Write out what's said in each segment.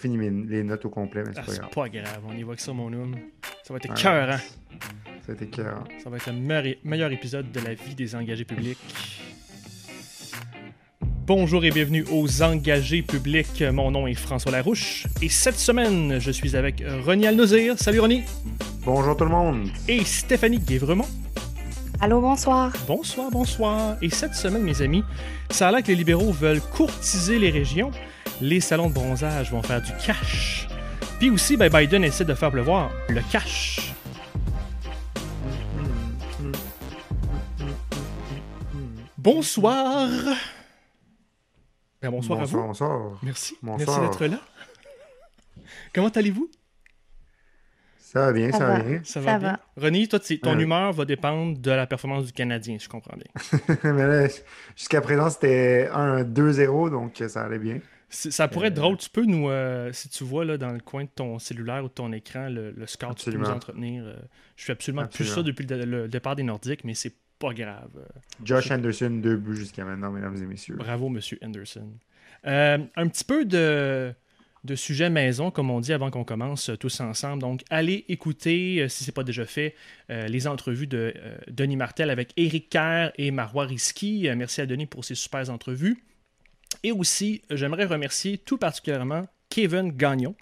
fini les notes au complet, mais c'est Ah, pas c'est grave. pas grave, on y va que ça, mon homme. Ça va être Ouais. écœurant. Ça a été écœurant. Ça va être le meilleur, meilleur épisode de la vie des engagés publics. Bonjour et bienvenue aux engagés publics. Mon nom est François Larouche et cette semaine, je suis avec Ronnie Alnozir. Salut Ronnie. Bonjour tout le monde. Et Stéphanie Guévremont. Allô, bonsoir. Bonsoir, bonsoir. Et cette semaine, mes amis, ça a l'air que les libéraux veulent courtiser les régions. Les salons de bronzage vont faire du cash. Puis aussi, ben, Biden essaie de faire pleuvoir le cash. Bonsoir. Ben, bonsoir, à vous. bonsoir, bonsoir. Merci. Bonsoir. Merci d'être là. Comment allez-vous? Ça va bien, ça, Ça va va. bien. Ça Ça bien? va. René, toi, ton Ouais. humeur va dépendre de la performance du Canadien, je comprends bien. mais là, jusqu'à présent, c'était un 2-0, donc ça allait bien. Ça pourrait être Euh, drôle. Tu peux nous, euh, si tu vois là, dans le coin de ton cellulaire ou de ton écran, le, le score, tu peux nous entretenir. euh, je suis absolument, Absolument. plus ça depuis le, le départ des Nordiques, mais c'est pas grave. Euh, Josh Anderson, deux buts jusqu'à maintenant, mesdames et messieurs. bravo, Monsieur Henderson. Euh, un petit peu de, de sujet maison, comme on dit avant qu'on commence euh, tous ensemble. Donc, allez écouter, euh, si ce n'est pas déjà fait, euh, les entrevues de euh, Denis Martel avec Éric Kerr et Marois Risky. Euh, merci à Denis pour ces super entrevues. Et aussi, j'aimerais remercier tout particulièrement Kevin Gagnon,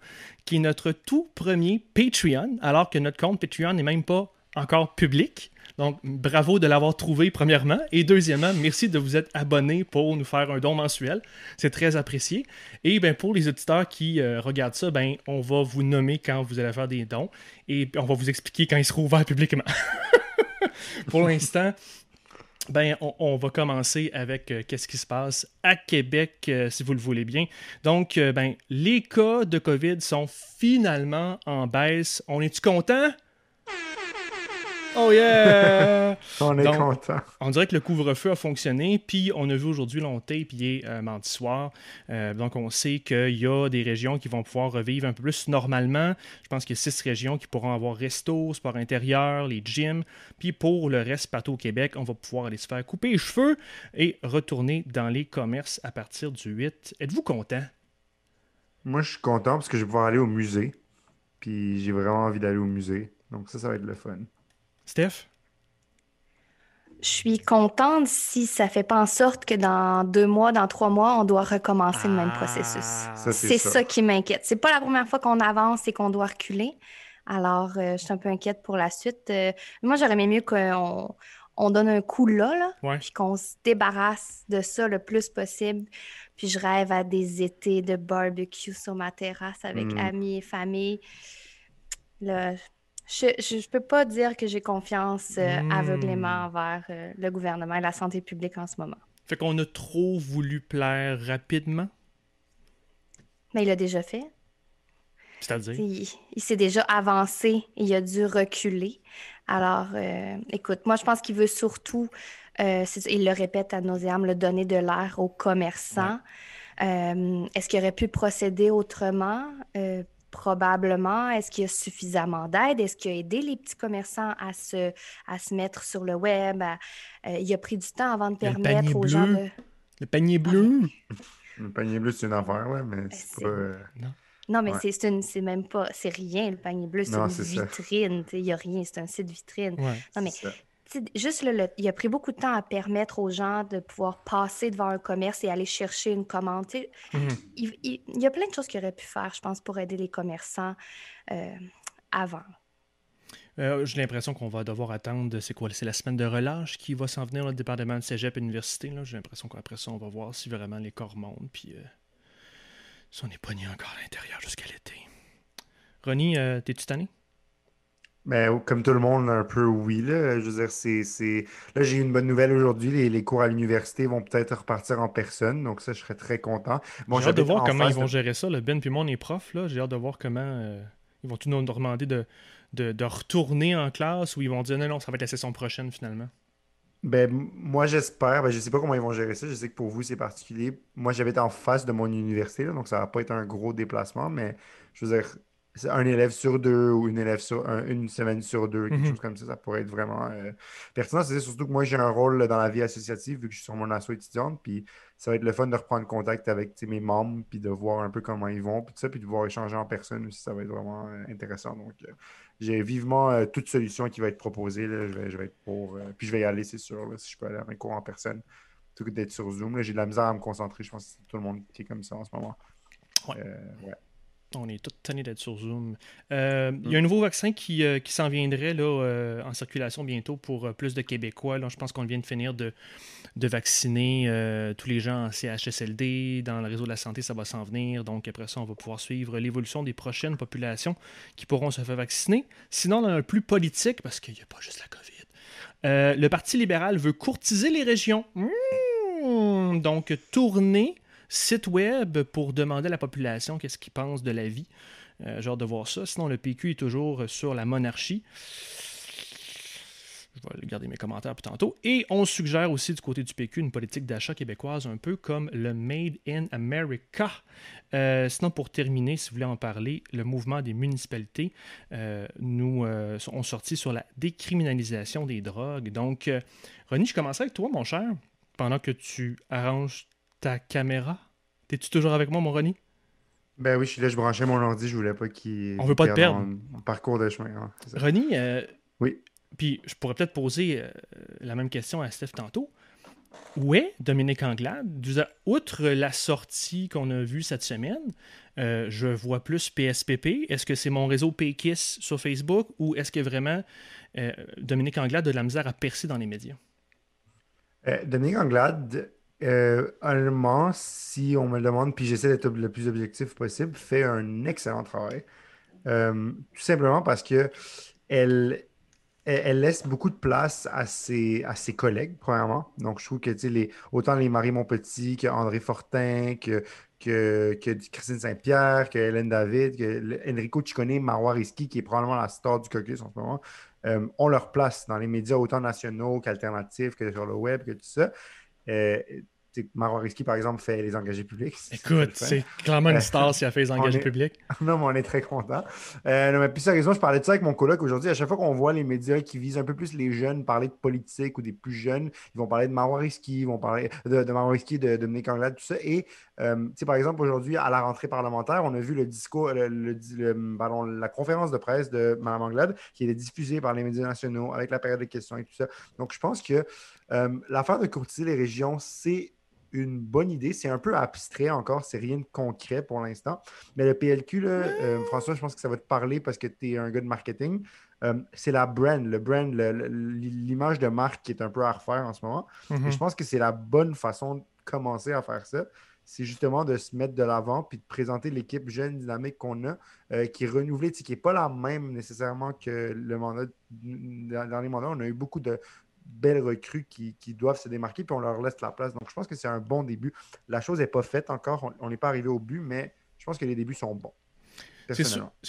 qui est notre tout premier Patreon, alors que notre compte Patreon n'est même pas encore public. Donc, bravo de l'avoir trouvé, premièrement. Et deuxièmement, merci de vous être abonné pour nous faire un don mensuel. C'est très apprécié. Et ben, pour les auditeurs qui euh, regardent ça, ben, on va vous nommer quand vous allez faire des dons. Et on va vous expliquer quand ils seront ouverts publiquement. pour l'instant, ben, on, on va commencer avec euh, qu'est-ce qui se passe à Québec, euh, si vous le voulez bien. Donc, euh, ben, les cas de COVID sont finalement en baisse. On est-tu content? Oh yeah! On est Donc, content. On dirait que le couvre-feu a fonctionné, puis on a vu aujourd'hui l'on tape, il est euh, mardi soir. Euh, donc on sait qu'il y a des régions qui vont pouvoir revivre un peu plus normalement. Je pense qu'il y a six régions qui pourront avoir resto, sport intérieur, les gyms. Puis pour le reste, partout au Québec, on va pouvoir aller se faire couper les cheveux et retourner dans les commerces à partir du 8. Êtes-vous content? Moi, je suis content parce que je vais pouvoir aller au musée. Puis j'ai vraiment envie d'aller au musée. Donc ça, ça va être le fun. Steph? Je suis contente si ça fait pas en sorte que dans deux mois, dans trois mois, on doit recommencer le même processus. Ah. C'est ça. ça qui m'inquiète. C'est pas la première fois qu'on avance et qu'on doit reculer. Alors, euh, je suis un peu inquiète pour la suite. Euh, moi, j'aurais aimé mieux qu'on on donne un coup là, là Ouais. puis qu'on se débarrasse de ça le plus possible. Puis je rêve à des étés de barbecue sur ma terrasse avec Mm. amis et famille. Là, je, je peux pas dire que j'ai confiance euh, aveuglément envers euh, le gouvernement et la santé publique en ce moment. Fait qu'on a trop voulu plaire rapidement, Mais il l'a déjà fait. c'est-à-dire? Il, il s'est déjà avancé il a dû reculer. Alors, euh, écoute, moi, je pense qu'il veut surtout, il le répète à nauseam, le donner de l'air aux commerçants. Est-ce qu'il aurait pu procéder autrement? Probablement. Est-ce qu'il y a suffisamment d'aide? Est-ce qu'il a aidé les petits commerçants à se, à se mettre sur le web? à- euh, il a pris du temps avant de permettre panier aux gens bleu. de... Le panier bleu? Le panier bleu, c'est une affaire, ouais, mais c'est c'est- pas. euh, Non, mais Ouais. c'est c'est une- c'est même pas, c'est rien, le panier bleu, c'est Non, une vitrine, il n'y a rien, c'est un site vitrine. Ouais. Non, mais juste là, le- il a pris beaucoup de temps à permettre aux gens de pouvoir passer devant un commerce et aller chercher une commande. Mhm. il, il- il y a plein de choses qu'il aurait pu faire, je pense, pour aider les commerçants euh, avant. Euh, J'ai l'impression qu'on va devoir attendre, c'est quoi, c'est la semaine de relâche qui va s'en venir, le département de cégep et université. là. J'ai l'impression qu'après ça, on va voir si vraiment les corps montent, puis euh, si on est pogné encore à l'intérieur jusqu'à l'été. Ronnie, euh, t'es-tu tanné? Ben, comme tout le monde, un peu oui. Là. Je veux dire, c'est, c'est... Là, j'ai eu une bonne nouvelle aujourd'hui. Les, les cours à l'université vont peut-être repartir en personne. Donc, ça, je serais très content. Bon, J'ai hâte de voir en comment ils vont de- gérer ça. Ben puis moi, on est profs, là. J'ai hâte de voir comment euh, ils vont tout nous demander de, de, de retourner en classe ou ils vont dire non, non, ça va être la session prochaine finalement? Ben, moi, j'espère. Ben, je sais pas comment ils vont gérer ça. Je sais que pour vous, c'est particulier. Moi, j'habite en face de mon université, là, donc ça va pas être un gros déplacement, mais je veux dire, un élève sur deux ou une élève sur un- une semaine sur deux, quelque Mhm. chose comme ça, ça pourrait être vraiment euh, pertinent. C'est surtout que moi, j'ai un rôle dans la vie associative vu que je suis sur mon asso étudiante, puis ça va être le fun de reprendre contact avec mes membres, puis de voir un peu comment ils vont, puis tout ça, puis de voir échanger en personne aussi, ça va être vraiment euh, intéressant. Donc, euh, j'ai vivement toute solution qui va être proposée. je, vais, être pour. puis je vais y aller, c'est sûr, si je peux aller à un cours en personne, plutôt que d'être sur Zoom. J'ai de la misère à me concentrer. Je pense que c'est tout le monde qui est comme ça en ce moment. ouais. On est tous tannés d'être sur Zoom. Euh, il y a un nouveau vaccin qui, euh, qui s'en viendrait là, euh, en circulation bientôt pour plus de Québécois. Là, je pense qu'on vient de finir de, de vacciner tous les gens en CHSLD. Dans le réseau de la santé, ça va s'en venir. Donc après ça, on va pouvoir suivre l'évolution des prochaines populations qui pourront se faire vacciner. Sinon, on a un plus politique, parce qu'il n'y a pas juste la COVID. le Parti libéral veut courtiser les régions. Mmh! donc tourner site web pour demander à la population qu'est-ce qu'ils pensent de la vie. Euh, genre de voir ça. Sinon, le PQ est toujours sur la monarchie. Je vais garder mes commentaires pour tantôt. Et on suggère aussi du côté du PQ une politique d'achat québécoise un peu comme le Made in America. Euh, sinon, pour terminer, si vous voulez en parler, le mouvement des municipalités euh, nous euh, ont sorti sur la décriminalisation des drogues. Donc, René, je commence avec toi, mon cher, pendant que tu arranges ta caméra? T'es-tu toujours avec moi, mon Ronnie? Ben oui, je suis là, je branchais mon ordi, je voulais pas qu'il. On veut pas te perdre. Parcours de chemin. Hein, Ronnie, euh, oui. Puis je pourrais peut-être poser euh, la même question à Steph tantôt. Où est Dominique Anglade? Outre la sortie qu'on a vue cette semaine, euh, je vois plus PSPP. Est-ce que c'est mon réseau PKIS sur Facebook ou est-ce que vraiment Dominique Anglade a de la misère à percer dans les médias? Dominique Anglade, euh, si on me le demande, puis j'essaie d'être le plus objectif possible, fait un excellent travail. Euh, tout simplement parce que elle, laisse beaucoup de place à ses, collègues, premièrement. Donc, je trouve que autant les Marie Montpetit que André Fortin, que Christine Saint-Pierre, que Hélène David, que Enrico Ciccone, Marois Risky, qui est probablement la star du caucus en ce moment, euh, ont leur place dans les médias autant nationaux qu'alternatifs, que sur le web, que tout ça. Euh, Marois Risky, par exemple, fait les engagés publics. Écoute, c'est clairement une star s'il a fait les engagés publics. non, mais on est très content. Euh, non, mais puis sérieusement, je parlais de ça avec mon coloc aujourd'hui. À chaque fois qu'on voit les médias qui visent un peu plus les jeunes parler de politique ou des plus jeunes, ils vont parler de Marois Risky, ils vont parler de, de Marois Risky, de, Dominique Anglade, tout ça. Et, euh, par exemple, aujourd'hui, à la rentrée parlementaire, on a vu le discours, le, la conférence de presse de Mme Anglade qui est diffusée par les médias nationaux avec la période de questions et tout ça. Donc, je pense que euh, l'affaire de courtiser les régions, c'est une bonne idée. C'est un peu abstrait encore, c'est rien de concret pour l'instant. Mais le PLQ, euh, François, je pense que ça va te parler parce que tu es un gars de marketing. Euh, c'est la brand, le brand, l'image de marque qui est un peu à refaire en ce moment. Mm-hmm. je pense que c'est la bonne façon de commencer à faire ça. C'est justement de se mettre de l'avant puis de présenter l'équipe jeune, dynamique qu'on a, qui est renouvelée, qui n'est pas la même nécessairement que le mandat. Dans les mandats, on a eu beaucoup de, belles recrues qui, doivent se démarquer, puis on leur laisse la place. Donc, je pense que c'est un bon début. La chose n'est pas faite encore, on n'est pas arrivé au but, mais je pense que les débuts sont bons. C'est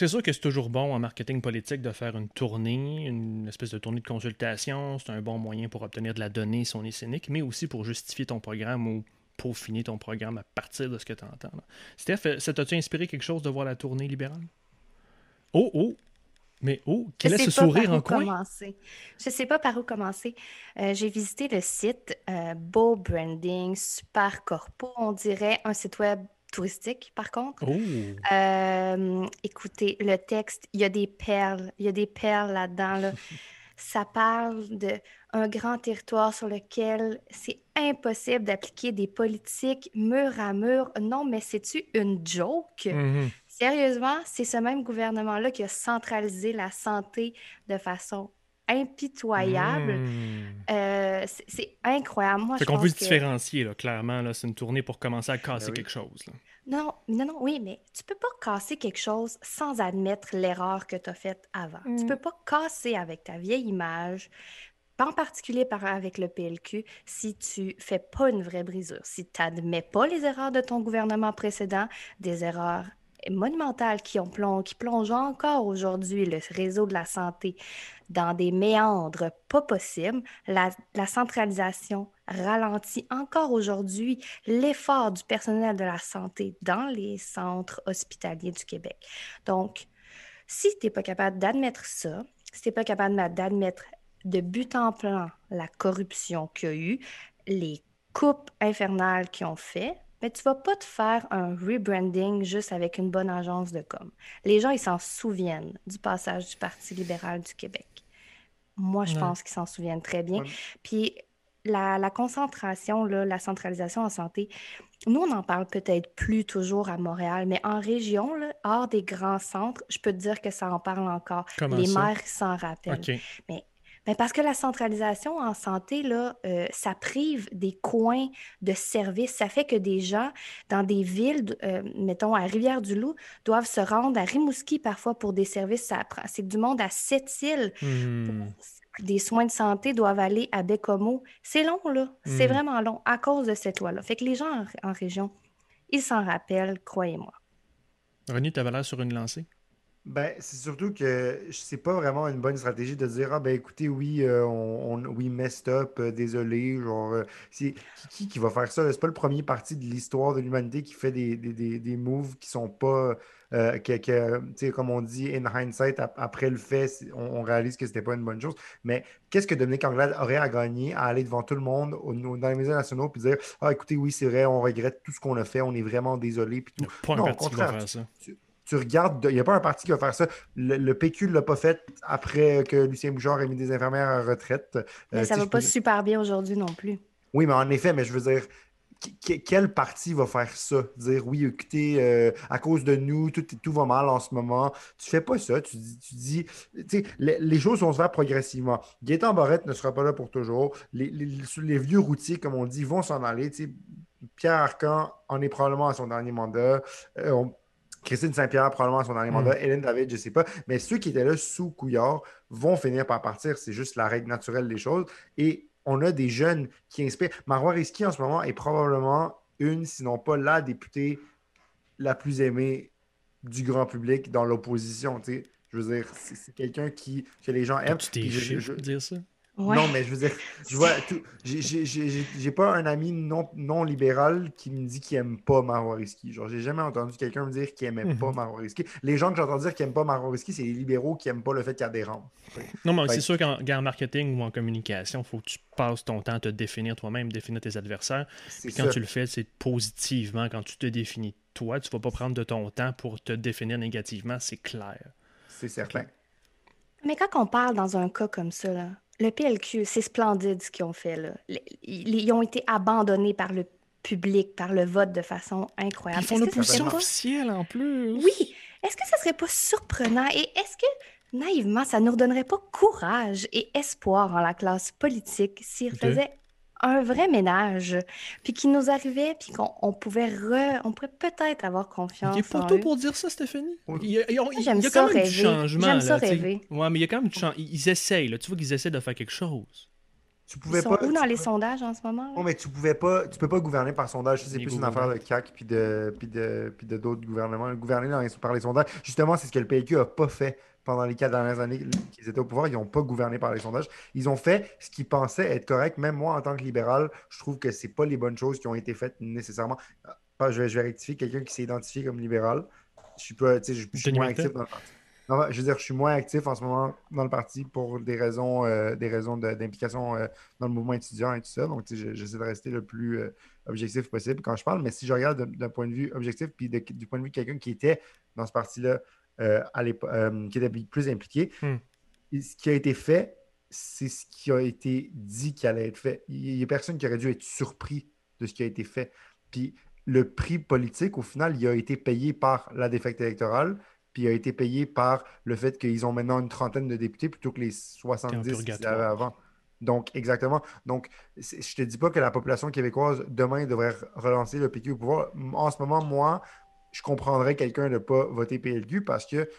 sûr, que c'est toujours bon en marketing politique de faire une tournée, une espèce de tournée de consultation. C'est un bon moyen pour obtenir de la donnée si on est cynique, mais aussi pour justifier ton programme ou peaufiner ton programme à partir de ce que tu entends. Steph, ça t'a-tu inspiré quelque chose de voir la tournée libérale? Oh, oh, mais oh, quel est ce sourire en coin? Commencer. Je ne sais pas par où commencer. Euh, j'ai visité le site, euh, beau branding, super corpo, on dirait un site web touristique, par contre. Oh. Euh, écoutez, le texte, il y a des perles, il y a des perles là-dedans. Là. Ça parle d'un grand territoire sur lequel c'est impossible d'appliquer des politiques mur à mur. Non, mais c'est-tu une joke? Mm-hmm. Sérieusement, c'est ce même gouvernement-là qui a centralisé la santé de façon impitoyable. Hmm. Euh, c'est incroyable. Moi, fait qu'on veut se différencier, là, clairement. Là, c'est une tournée pour commencer à casser ben quelque chose. Non, non, non, oui, mais tu peux pas casser quelque chose sans admettre l'erreur que tu as faite avant. Tu Tu hmm. peux pas casser avec ta vieille image, en particulier par, avec le PLQ, si tu fais pas une vraie brisure, si tu n'admets pas les erreurs de ton gouvernement précédent, des erreurs monumentales qui, ont qui plongent encore aujourd'hui le réseau de la santé dans des méandres pas possibles. La, centralisation ralentit encore aujourd'hui l'effort du personnel de la santé dans les centres hospitaliers du Québec. Donc, si tu n'es pas capable d'admettre ça, si tu n'es pas capable d'admettre de but en plan la corruption qu'il y a eu, les coupe infernale qu'ils ont fait, mais tu vas pas te faire un rebranding juste avec une bonne agence de com. Les gens, ils s'en souviennent du passage du Parti libéral du Québec. Moi, je pense qu'ils s'en souviennent très bien. Puis la, concentration, la centralisation en santé, nous, on n'en parle peut-être plus toujours à Montréal, mais en région, hors des grands centres, je peux te dire que ça en parle encore. Les maires s'en rappellent. Mais mais parce que la centralisation en santé, là, euh, ça prive des coins de services. Ça fait que des gens dans des villes, euh, mettons à Rivière-du-Loup, doivent se rendre à Rimouski parfois pour des services. C'est du monde à Sept-Îles. Hmm. Des soins de santé doivent aller à Bécomo. C'est long, là. C'est hmm. vraiment long à cause de cette loi-là. Fait que les gens en, région, ils s'en rappellent, croyez-moi. René, tu avais l'air sur une lancée? Ben, c'est surtout que c'est pas vraiment une bonne stratégie de dire Ah ben écoutez, oui, euh, on, oui, messed up, euh, désolé. Genre, euh, c'est qui, qui va faire ça? C'est pas le premier parti de l'histoire de l'humanité qui fait des, des, des, moves qui sont pas que, comme on dit, in hindsight, après le fait, on, réalise que c'était pas une bonne chose. Mais qu'est-ce que Dominique Anglade aurait à gagner à aller devant tout le monde dans les médias nationaux puis dire Ah écoutez, oui, c'est vrai, on regrette tout ce qu'on a fait, on est vraiment désolé. Puis tout. non, au contraire, ça tu regardes, il n'y a pas un parti qui va faire ça. Le, PQ ne l'a pas fait après que Lucien Bouchard ait mis des infirmières à retraite. Mais euh, ça ne va pas super bien aujourd'hui non plus. Oui, mais en effet, mais je veux dire, quel parti va faire ça? Dire oui, écoutez, euh, à cause de nous, tout, tout va mal en ce moment. Tu fais pas ça. Tu dis, tu dis les, choses vont se faire progressivement. Gaétan Barrette ne sera pas là pour toujours. Les, vieux routiers, comme on dit, vont s'en aller. Pierre Arcan en est probablement à son dernier mandat. Euh, Christine Saint-Pierre, probablement à son dernier mandat. Mm. Hélène David, je ne sais pas. Mais ceux qui étaient là sous Couillard vont finir par partir. C'est juste la règle naturelle des choses. Et on a des jeunes qui inspirent. Marois Risky, en ce moment, est probablement une, sinon pas la députée la plus aimée du grand public dans l'opposition. Je veux dire, c'est quelqu'un qui, que les gens aiment. Tu t'es je, dire ça? Non, mais je veux dire, je vois, j'ai pas un ami non, non libéral qui me dit qu'il aime pas Marwariski. Genre, j'ai jamais entendu quelqu'un me dire qu'il aimait mhm. pas Marwariski. Les gens que j'entends dire qu'ils aiment pas Marwariski, c'est les libéraux qui aiment pas le fait qu'il y a des rangs. Non, mais c'est sûr qu'en marketing ou en communication, il faut que tu passes ton temps à te définir toi-même, définir tes adversaires. Puis quand tu le fais, c'est positivement. Quand tu te définis toi, tu vas pas prendre de ton temps pour te définir négativement, c'est clair. C'est certain. Mais quand on parle dans un cas comme ça, là, le PLQ, c'est splendide ce qu'ils ont fait. Là. Ils ont été abandonnés par le public, par le vote de façon incroyable. Ils font l'opposition officielle en plus. Oui. Est-ce que ça serait pas surprenant? Et est-ce que naïvement, ça nous redonnerait pas courage et espoir en la classe politique s'ils faisaient un vrai ménage, puis qui nous arrivait, puis qu'on pouvait re, on pourrait peut-être avoir confiance. Il est pas tout pour dire ça, Stéphanie. Il y a, quand même du changement. J'aime ça rêver. Ouais, mais il y a quand même du changement. Ils essayent, là. Tu vois qu'ils essaient de faire quelque chose. Tu pouvais Ils sont pas, où dans les sondages en ce moment? Non, mais tu pouvais pas, tu peux pas gouverner par sondage. C'est plus une affaire de CAC puis de, puis de, puis de d'autres gouvernements. Gouverner par les sondages, justement, c'est ce que le PQ a pas fait pendant les quatre dernières années qu'ils étaient au pouvoir. Ils n'ont pas gouverné par les sondages. Ils ont fait ce qu'ils pensaient être correct. Même moi, en tant que libéral, je trouve que ce pas les bonnes choses qui ont été faites nécessairement. Ah, je, vais, je vais rectifier quelqu'un qui s'est identifié comme libéral. Je suis, pas, je, je suis moins actif dans le parti. Non, je veux dire, je suis moins actif en ce moment dans le parti pour des raisons, euh, des raisons d'implication euh, dans le mouvement étudiant et tout ça. Donc, j'essaie de rester le plus euh, objectif possible quand je parle. Mais si je regarde d'un point de vue objectif, puis du point de vue de quelqu'un qui était dans ce parti-là euh, euh, qui était plus impliqué. Hmm. ce qui a été fait, c'est ce qui a été dit qui allait être fait. Il n'y a personne qui aurait dû être surpris de ce qui a été fait. Puis le prix politique, au final, il a été payé par la défaite électorale, puis il a été payé par le fait qu'ils ont maintenant une trentaine de députés plutôt que les 70 qu'ils avaient avant. Donc, exactement. Donc, je te dis pas que la population québécoise demain devrait relancer le PQ au pouvoir. En ce moment, moi, je comprendrais quelqu'un de ne pas voter PLQ parce que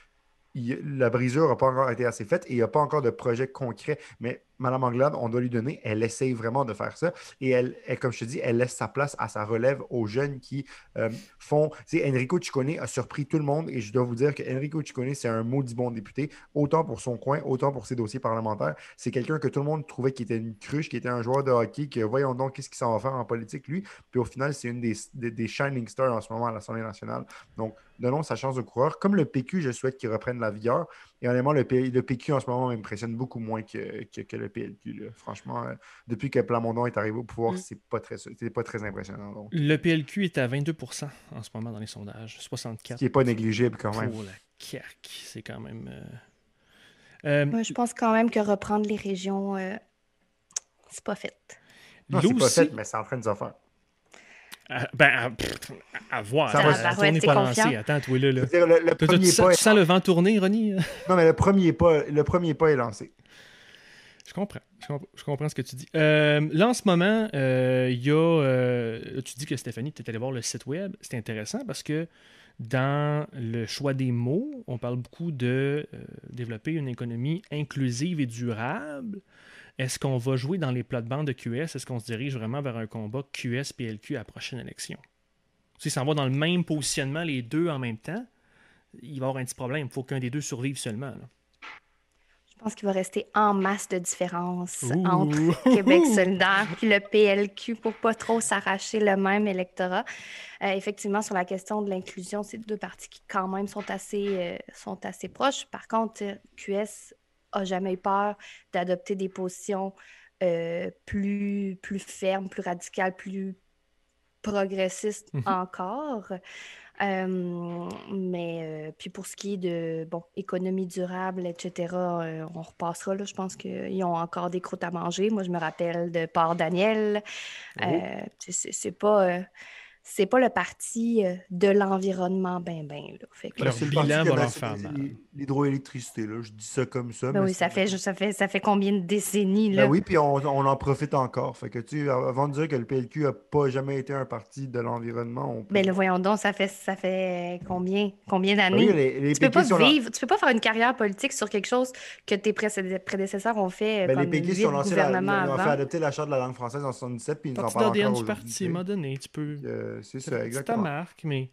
la brisure n'a pas encore été assez faite et il n'y a pas encore de projet concret. Mais Madame Anglade, on doit lui donner, elle essaye vraiment de faire ça. Et elle, comme je te dis, elle laisse sa place à sa relève aux jeunes qui euh, font. Enrico Ciccone a surpris tout le monde et je dois vous dire que Enrico Ciccone, c'est un maudit bon député, autant pour son coin, autant pour ses dossiers parlementaires. C'est quelqu'un que tout le monde trouvait qui était une cruche, qui était un joueur de hockey, que voyons donc qu'est-ce qu'il s'en va faire en politique, lui. Puis au final, c'est une des, des, shining stars en ce moment à l'Assemblée nationale. Donc, donnons sa chance de coureur. Comme le PQ, je souhaite qu'il reprenne la vigueur. Et honnêtement, le, le PQ en ce moment m'impressionne beaucoup moins que, que, que le PLQ. Franchement, euh, depuis que Plamondon est arrivé au pouvoir, mm. c'est pas très, pas très impressionnant. Le PLQ est à 22% en ce moment dans les sondages, 64. Ce qui n'est pas négligible quand même. Pour la CAQ, c'est quand même. Euh, euh, je pense quand même que reprendre les régions, c'est pas fait. Non, c'est pas fait, mais c'est en train de se faire. ben, à, voir. Ça va, tourner pas lancé. Attends, toi là. là. Dire, le, le premier tu, pas tu sens le vent tourner, Ronnie? non, mais le premier pas, le premier pas est lancé. Je comprends. Je comprends, ce que tu dis. Euh, là, en ce moment, euh, il y a. Euh, tu dis que Stéphanie, tu es allé voir le site web. C'est intéressant parce que dans le choix des mots, on parle beaucoup de développer une économie inclusive et durable. Est-ce qu'on va jouer dans les plates-bandes de QS? Est-ce qu'on se dirige vraiment vers un combat QS-PLQ à la prochaine élection? Si ça va dans le même positionnement, les deux en même temps, il va y avoir un petit problème. Il faut qu'un des deux survive seulement. Je pense qu'il va rester en masse de différence entre Québec solidaire et le PLQ pour pas trop s'arracher le même électorat. Euh, effectivement, sur la question de l'inclusion, c'est deux partis qui quand même sont assez, euh, sont assez proches. Par contre, QS a jamais eu peur d'adopter des positions euh, plus, plus fermes, plus radicales, plus progressistes mhm. encore. Euh, mais euh, puis pour ce qui est de bon, économie durable, etc., on repassera là. Je pense qu'ils ont encore des croûtes à manger. Moi, je me rappelle de Port Daniel. Oh. c'est pas c'est pas le parti euh, de l'environnement ben ben. Là. Fait que, Leur bilan va leur faire L'hydroélectricité, là, je dis ça comme ça. Ben oui, ça fait, ça, fait, ça fait combien de décennies? Là? Ben oui, puis on, on, en profite encore. Fait que, tu avant de dire que le PLQ n'a pas jamais été un parti de l'environnement, on peut... Ben le voyons donc, ça fait, ça fait combien, combien ben d'années? tu peux pas vivre, tu peux pas faire une carrière politique sur quelque chose que tes prédécesseurs ont fait ben, les PQ ont lancé la, ils ont fait adopter la charte de la langue française en 77, puis ils nous en parlent encore du parti, m'a donné, tu peux... Euh, c'est ça, exactement. ta marque, mais...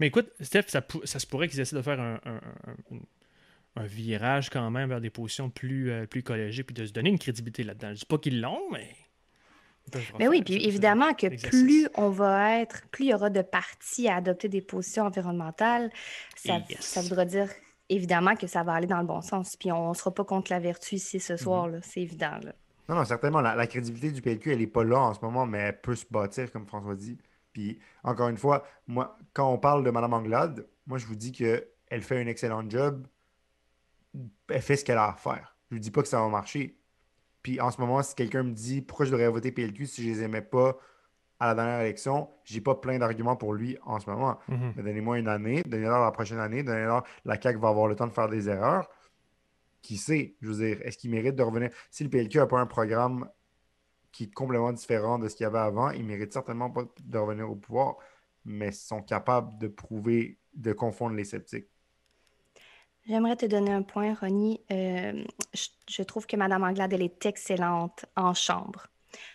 Mais écoute, Steph, ça, ça se pourrait qu'ils essaient de faire un, un, virage quand même vers des positions plus, euh, plus collégiées, puis de se donner une crédibilité là-dedans. Je dis pas qu'ils l'ont, mais... Mais oui, puis évidemment que plus on va être, plus il y aura de partis à adopter des positions environnementales, ça, ça voudra dire évidemment que ça va aller dans le bon sens. Puis on ne sera pas contre la vertu ici ce soir, mm-hmm. c'est évident. Là. Non, non, certainement. La, la, crédibilité du PLQ, elle n'est pas là en ce moment, mais elle peut se bâtir, comme François dit. Puis, encore une fois, moi, quand on parle de Mme Anglade, moi, je vous dis qu'elle fait un excellent job. Elle fait ce qu'elle a à faire. Je ne dis pas que ça va marcher. Puis, en ce moment, si quelqu'un me dit pourquoi je devrais voter PLQ si je ne les aimais pas à la dernière élection, j'ai pas plein d'arguments pour lui en ce moment. Mhm. Mais donnez-moi une année, donnez-leur la prochaine année, donnez-leur la CAQ va avoir le temps de faire des erreurs. Qui sait, je veux dire, est-ce qu'il mérite de revenir? Si le PLQ n'a pas un programme qui est complètement différent de ce qu'il y avait avant. Ils méritent certainement pas de revenir au pouvoir, mais sont capables de prouver, de confondre les sceptiques. J'aimerais te donner un point, Ronnie. Euh, je, trouve que Mme Anglade, elle est excellente en chambre.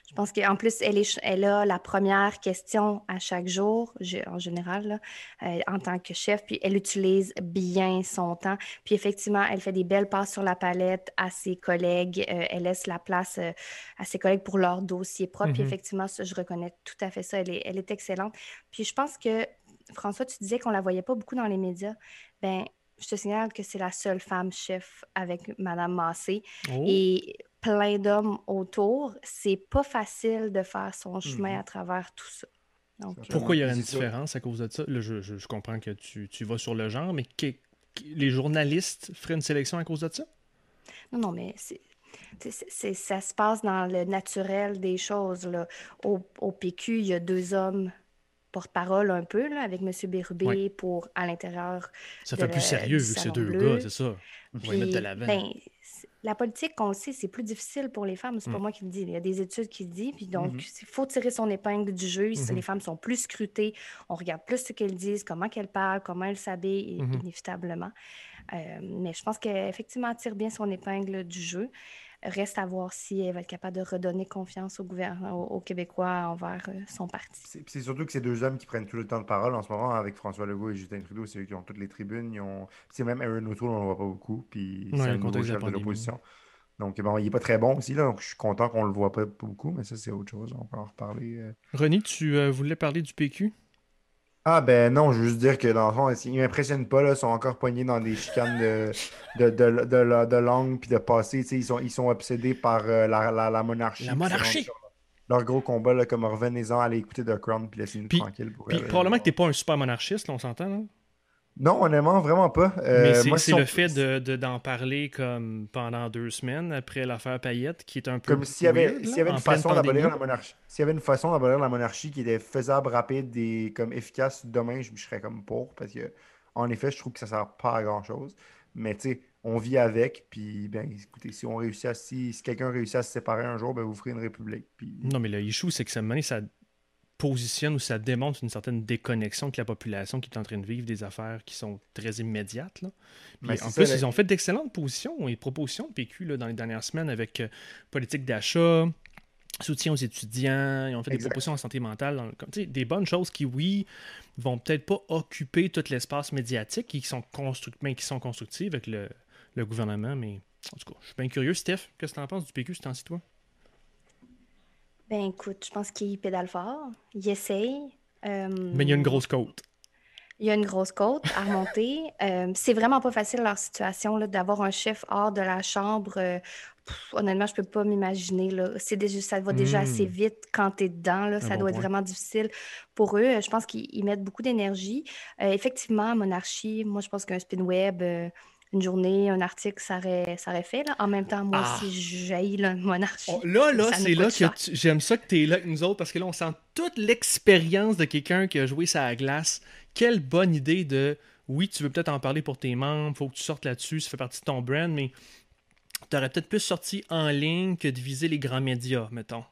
Je pense qu'en plus, elle, est, elle a la première question à chaque jour, en général, euh, en tant que chef, puis elle utilise bien son temps. Puis effectivement, elle fait des belles passes sur la palette à ses collègues. Euh, elle laisse la place euh, à ses collègues pour leur dossier propre. Puis mm-hmm. effectivement, je reconnais tout à fait ça. Elle est, elle est excellente. Puis je pense que, François, tu disais qu'on la voyait pas beaucoup dans les médias. Ben, je te signale que c'est la seule femme chef avec Madame Massé. Oh. Et plein d'hommes autour, c'est pas facile de faire son chemin mhm. à travers tout ça. Pourquoi il y a une différence à cause de ça? je, comprends que tu, vas sur le genre, mais les journalistes feraient une sélection à cause de ça? Non, non, mais c'est, ça se passe dans le naturel des choses. Là. Au, PQ, il y a deux hommes porte-parole un peu, là, avec M. Bérubé pour à l'intérieur. Ça fait plus sérieux vu que c'est deux gars, c'est ça. On va mettre de l'avant. Ben, la politique, on le sait, c'est plus difficile pour les femmes. C'est pas mm. moi qui le dis. Il y a des études qui le disent. Puis donc, mm-hmm. il faut tirer son épingle du jeu. Mm-hmm. Les femmes sont plus scrutées. On regarde plus ce qu'elles disent, comment qu'elles parlent, comment elles s'habillent, mm-hmm. inévitablement. Euh, mais je pense qu'effectivement, tire bien son épingle du jeu. Reste à voir si elle va être capable de redonner confiance au gouvernement, aux, Québécois envers euh, son parti. C'est surtout que ces deux hommes qui prennent tout le temps de parole en ce moment avec François Legault et Justin Trudeau, c'est eux qui ont toutes les tribunes. C'est même Aaron O'Toole, on ne le voit pas beaucoup. Puis c'est un nouveau chef de l'opposition. Donc, bon, il n'est pas très bon aussi, là, donc je suis content qu'on ne le voit pas beaucoup, mais ça, c'est autre chose. On peut en reparler. Euh. René, tu euh, voulais parler du PQ? Ah ben non, je veux juste dire que dans le fond, ils m'impressionnent pas, là, ils sont encore poignés dans des chicanes de, de, de, de, de langue puis de passé. Ils sont, ils sont obsédés par euh, la, la, la, monarchie. La monarchie! Leur gros combat, là, comme revenez-en, allez écouter The Crown puis laissez-nous tranquille. Pour puis probablement que t'es pas un super monarchiste, là, on s'entend? Non, honnêtement, vraiment pas. Euh, Mais c'est le fait d'en de, d'en parler comme pendant deux semaines après l'affaire Payette qui est un peu. Comme s'il y avait, y avait une façon d'abolir la monarchie. S'il y avait une façon d'abolir la monarchie qui était faisable, rapide et comme efficace demain, je, serais comme pour. Parce que, en effet, je trouve que ça sert pas à grand chose. Mais tu sais, on vit avec. Puis, ben, écoutez, si on réussit à, si, quelqu'un réussit à se séparer un jour, ben, vous ferez une république. Puis... Non, mais le issue, c'est que ça, ça positionne ou ça démontre une certaine déconnexion avec la population qui est en train de vivre des affaires qui sont très immédiates. Là. en plus, ils ont fait d'excellentes positions et propositions de PQ là, dans les dernières semaines avec euh, politique d'achat, soutien aux étudiants, ils ont fait des propositions en santé mentale, dans le, des bonnes choses qui, oui, vont peut-être pas occuper tout l'espace médiatique, qui sont, mais qui sont constructives avec le, le, gouvernement, mais en tout cas, je suis bien curieux. Steph, qu'est-ce que tu en penses du PQ, c'est temps-ci, toi? Ben écoute, je pense qu'il pédale fort, il essaye. Euh, Mais il y a une grosse côte. Il y a une grosse côte à remonter. Euh, c'est vraiment pas facile leur situation d'avoir un chef hors de la chambre. Euh, honnêtement, je peux pas m'imaginer. Déjà, ça va déjà assez hmm. vite quand tu es dedans. Là. Ça doit être vraiment difficile pour eux. Je pense qu'ils mettent beaucoup d'énergie. effectivement, monarchie, moi je pense qu'un spin web une journée, un article, ça aurait, ça aurait fait. Là. En même temps, moi ah. aussi, j'ai la monarchie. Oh, là, là, c'est là que j'aime ça que tu es là avec nous autres parce que là, on sent toute l'expérience de quelqu'un qui a joué sa glace. Quelle bonne idée de oui, tu veux peut-être en parler pour tes membres, faut que tu sortes là-dessus, ça fait partie de ton brand, mais tu aurais peut-être plus sorti en ligne que de viser les grands médias, mettons.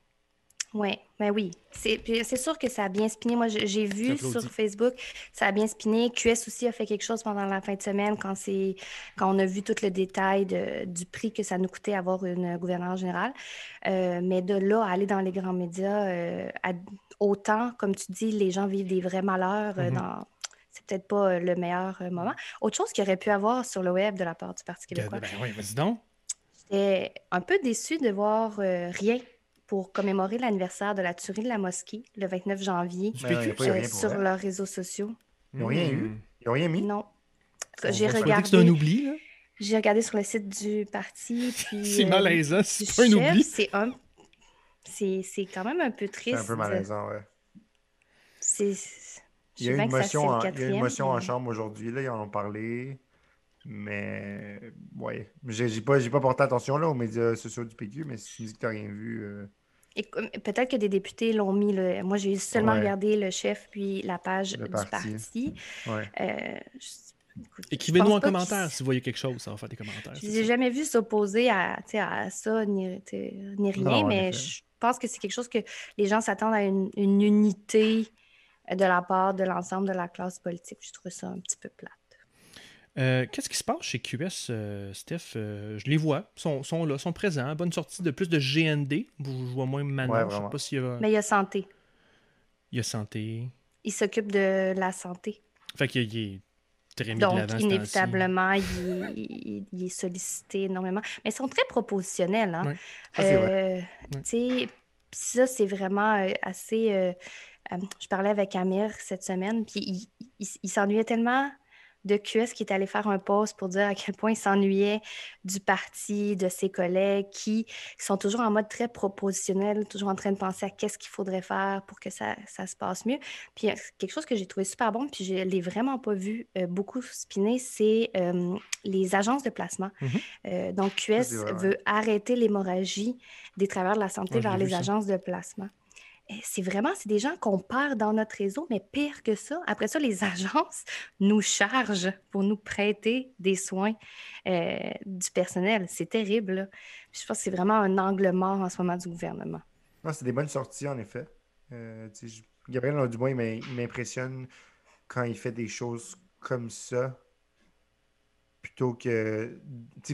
Ouais, ben oui, c'est sûr que ça a bien spiné. Moi, j'ai vu sur Facebook, ça a bien spiné. QS aussi a fait quelque chose pendant la fin de semaine quand, quand on a vu tout le détail du prix que ça nous coûtait avoir une gouverneure générale. Euh, mais de là à aller dans les grands médias, euh, autant, comme tu dis, les gens vivent des vrais malheurs euh, dans c'est peut-être pas le meilleur moment. Autre chose qu'il aurait pu avoir sur le web de la part du Parti québécois. Ben, oui, vas-y donc. J'étais un peu déçu de voir rien pour commémorer l'anniversaire de la tuerie de la mosquée le 29 janvier euh, sur leurs réseaux sociaux. Ils n'ont rien eu? Hmm. Ils n'ont rien mis? Non. J'ai regardé. C'est un oubli, là? J'ai regardé sur le site du parti. c'est euh, malaisant, c'est pas un oubli. C'est un... C'est quand même un peu triste. C'est un peu malaisant, ouais. C'est. Il y a eu une motion, en, il y a une motion en chambre aujourd'hui, là, ils en ont parlé. Mais, ouais. J'ai pas, pas porté attention là, aux médias sociaux du PQ, mais si tu me dis que tu n'as rien vu. Euh, Peut-être que des députés l'ont mis. Moi, j'ai seulement regardé le chef puis la page du parti. Euh, Écrivez-nous en commentaire si vous voyez quelque chose, ça va faire des commentaires. Je n'ai jamais vu s'opposer à, à, ça ni, ni rien, mais je pense que c'est quelque chose que les gens s'attendent à une, unité de la part de l'ensemble de la classe politique. Je trouve ça un petit peu plat. Euh, qu'est-ce qui se passe chez QS, euh, Steph? Euh, Je les vois, sont, sont là, sont présents. Bonne sortie de plus de GND. Je vois moins maintenant. je sais pas s'il y a. Mais il y a santé. Il y a santé. Il s'occupe de la santé. Fait qu'il est très mis Donc, de inévitablement, il, est sollicité énormément. Mais ils sont très propositionnels. Hein? ça, c'est vraiment assez. je parlais avec Amir cette semaine, puis il s'ennuyait tellement de QS qui est allé faire un post pour dire à quel point il s'ennuyait du parti, de ses collègues qui sont toujours en mode très propositionnel, toujours en train de penser à qu'est-ce qu'il faudrait faire pour que ça, se passe mieux. Puis quelque chose que j'ai trouvé super bon, puis je ne l'ai vraiment pas vu euh, beaucoup spinner, c'est euh, les agences de placement. Euh, donc QS veut arrêter l'hémorragie des travailleurs de la santé vers les agences de placement. Eh, c'est vraiment, c'est des gens qu'on perd dans notre réseau, mais pire que ça, après ça, les agences nous chargent pour nous prêter des soins euh, du personnel. C'est terrible. Je pense que c'est vraiment un angle mort en ce moment du gouvernement. c'est des bonnes sorties, en effet. Euh, Gabriel Dubois, il m'impressionne quand il fait des choses comme ça, plutôt que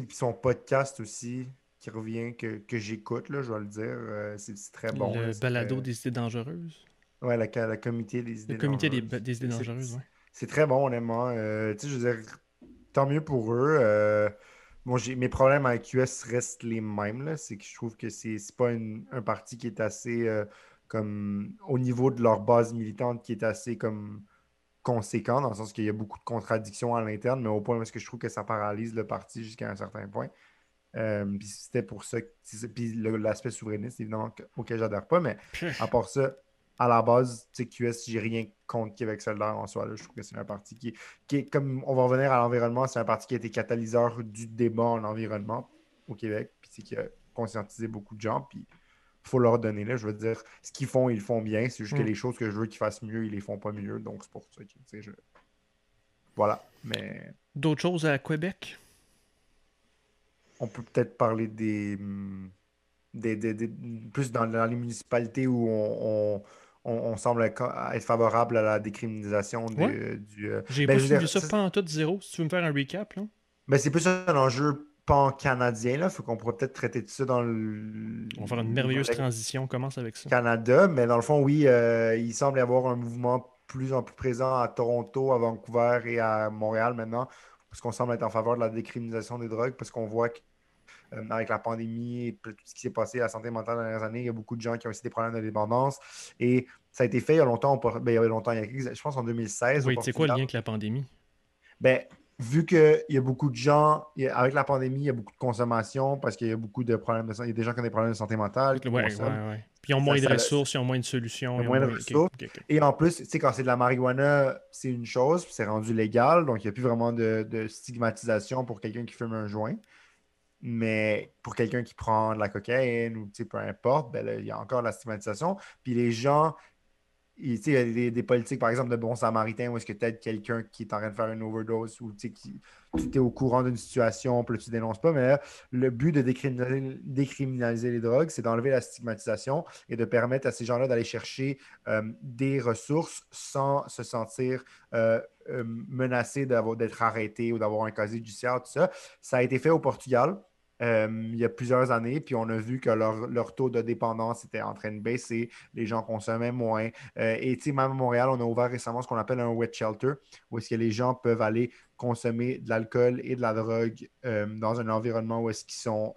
son podcast aussi qui revient, que, que j'écoute, je vais le dire. Euh, c'est très bon. Le balado des idées dangereuses? Ouais, la, la comité des idées le comité Des, des, idées dangereuses, ouais. C'est très bon, honnêtement. Euh, tu sais, je veux dire, tant mieux pour eux. Euh, bon, mes problèmes avec QS restent les mêmes. C'est que je trouve que c'est pas un parti qui est assez comme au niveau de leur base militante qui est assez comme conséquent, dans le sens qu'il y a beaucoup de contradictions à l'interne, mais au point où est-ce que je trouve que ça paralyse le parti jusqu'à un certain point. Euh, puis c'était pour ça. Puis l'aspect souverainiste, évidemment, auquel j'adhère pas, mais à part ça, à la base, QS, j'ai rien contre Québec solidaire en soi. Je trouve que c'est un parti qui, qui est, comme on va revenir à l'environnement, c'est un parti qui a été catalyseur du débat en environnement au Québec, puis qui a conscientisé beaucoup de gens, puis il faut leur donner là. Je veux dire, ce qu'ils font, ils le font bien. C'est juste que mm. les choses que je veux qu'ils fassent mieux, ils les font pas mieux. Donc c'est pour ça que je... Voilà. Mais. D'autres choses à Québec? On peut peut-être parler des, des, plus dans, les municipalités où on, semble être favorable à la décriminalisation du. Euh, J'ai ben, pas ça pas en tout zéro. Si tu veux me faire un recap, là. Ben, c'est plus un enjeu pan-canadien. Il faut qu'on pourrait peut-être traiter de ça dans le. On va faire une merveilleuse transition. On commence avec ça. Canada, mais dans le fond, oui, euh, il semble y avoir un mouvement plus en plus présent à Toronto, à Vancouver et à Montréal maintenant, parce qu'on semble être en faveur de la décriminalisation des drogues, parce qu'on voit qu'avec euh, la pandémie et tout ce qui s'est passé à la santé mentale dans les dernières années, il y a beaucoup de gens qui ont aussi des problèmes de dépendance. Et ça a été fait il y a longtemps, ben, il y a longtemps, je pense en 2016. Oui, c'est quoi le lien avec la pandémie? Ben, vu qu'il y a beaucoup de gens, avec la pandémie, il y a beaucoup de consommation parce qu'il y a beaucoup de problèmes de santé. Il y a des gens qui ont des problèmes de santé mentale. Oui, oui, oui. Puis ils ont moins de ressources, ils ont moins de solutions. moins de ressources. Et en plus, tu sais, quand c'est de la marijuana, c'est une chose, puis c'est rendu légal, donc il n'y a plus vraiment de, stigmatisation pour quelqu'un qui fume un joint. Mais pour quelqu'un qui prend de la cocaïne ou peu importe, ben il y a encore de la stigmatisation. Puis les gens il y a des, politiques, par exemple, de bon samaritain, où est-ce que tu aides quelqu'un qui est en train de faire une overdose ou tu es au courant d'une situation, puis tu dénonces pas. Mais le but de décriminaliser, les drogues, c'est d'enlever la stigmatisation et de permettre à ces gens-là d'aller chercher euh, des ressources sans se sentir euh, euh, menacés d'être arrêtés ou d'avoir un casier judiciaire, tout ça. Ça a été fait au Portugal. Euh, il y a plusieurs années, puis on a vu que leur, taux de dépendance était en train de baisser, les gens consommaient moins. Euh, et même à Montréal, on a ouvert récemment ce qu'on appelle un wet shelter, où est-ce que les gens peuvent aller consommer de l'alcool et de la drogue euh, dans un environnement où est-ce qu'ils sont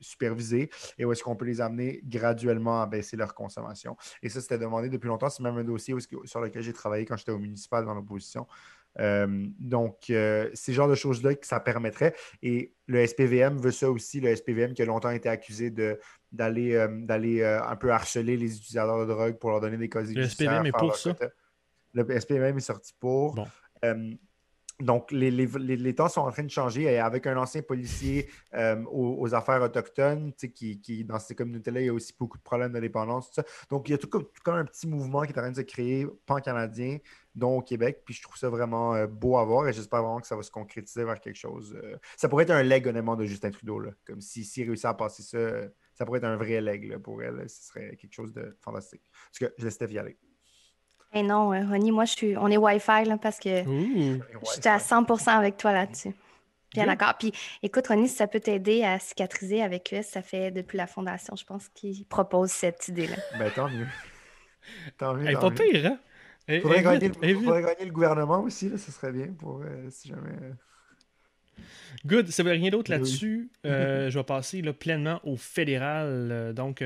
supervisés et où est-ce qu'on peut les amener graduellement à baisser leur consommation. Et ça, c'était demandé depuis longtemps. C'est même un dossier sur lequel j'ai travaillé quand j'étais au municipal dans l'opposition. Euh, donc, euh, ces genres de choses-là que ça permettrait. Et le SPVM veut ça aussi. Le SPVM qui a longtemps été accusé d'aller euh, d'aller un peu harceler les utilisateurs de drogue pour leur donner des casiers Le SPVM est pour ça? Le SPVM est sorti pour. Donc, les, temps sont en train de changer. Avec un ancien policier aux, affaires autochtones, qui, qui, dans ces communautés-là, il y a aussi beaucoup de problèmes de dépendance. Donc, il y a tout comme, un petit mouvement qui est en train de se créer, pan-canadien, dont au Québec. Puis je trouve ça vraiment euh, beau à voir et j'espère vraiment que ça va se concrétiser vers quelque chose. Euh. Ça pourrait être un leg, honnêtement, de Justin Trudeau. Là. Comme s'il si, réussit à passer ça, ça pourrait être un vrai leg pour elle. Ce serait quelque chose de fantastique. Parce que je laisse Steph y aller. Eh non, euh, Ronnie, moi, je suis... on est Wi-Fi là, parce que je suis à 100% avec toi là-dessus. Bien d'accord. Puis écoute, Ronnie, si ça peut t'aider à cicatriser avec eux, ça fait depuis la fondation, je pense, qu'ils proposent cette idée-là. Ben tant mieux. Tant mieux. Elle pas pire, hein? Il faudrait, gagner, le gouvernement aussi, là, ce serait bien pour euh, si jamais. Euh, Good, ça veut rien d'autre là-dessus. Euh, je vais passer là, pleinement au fédéral. Donc,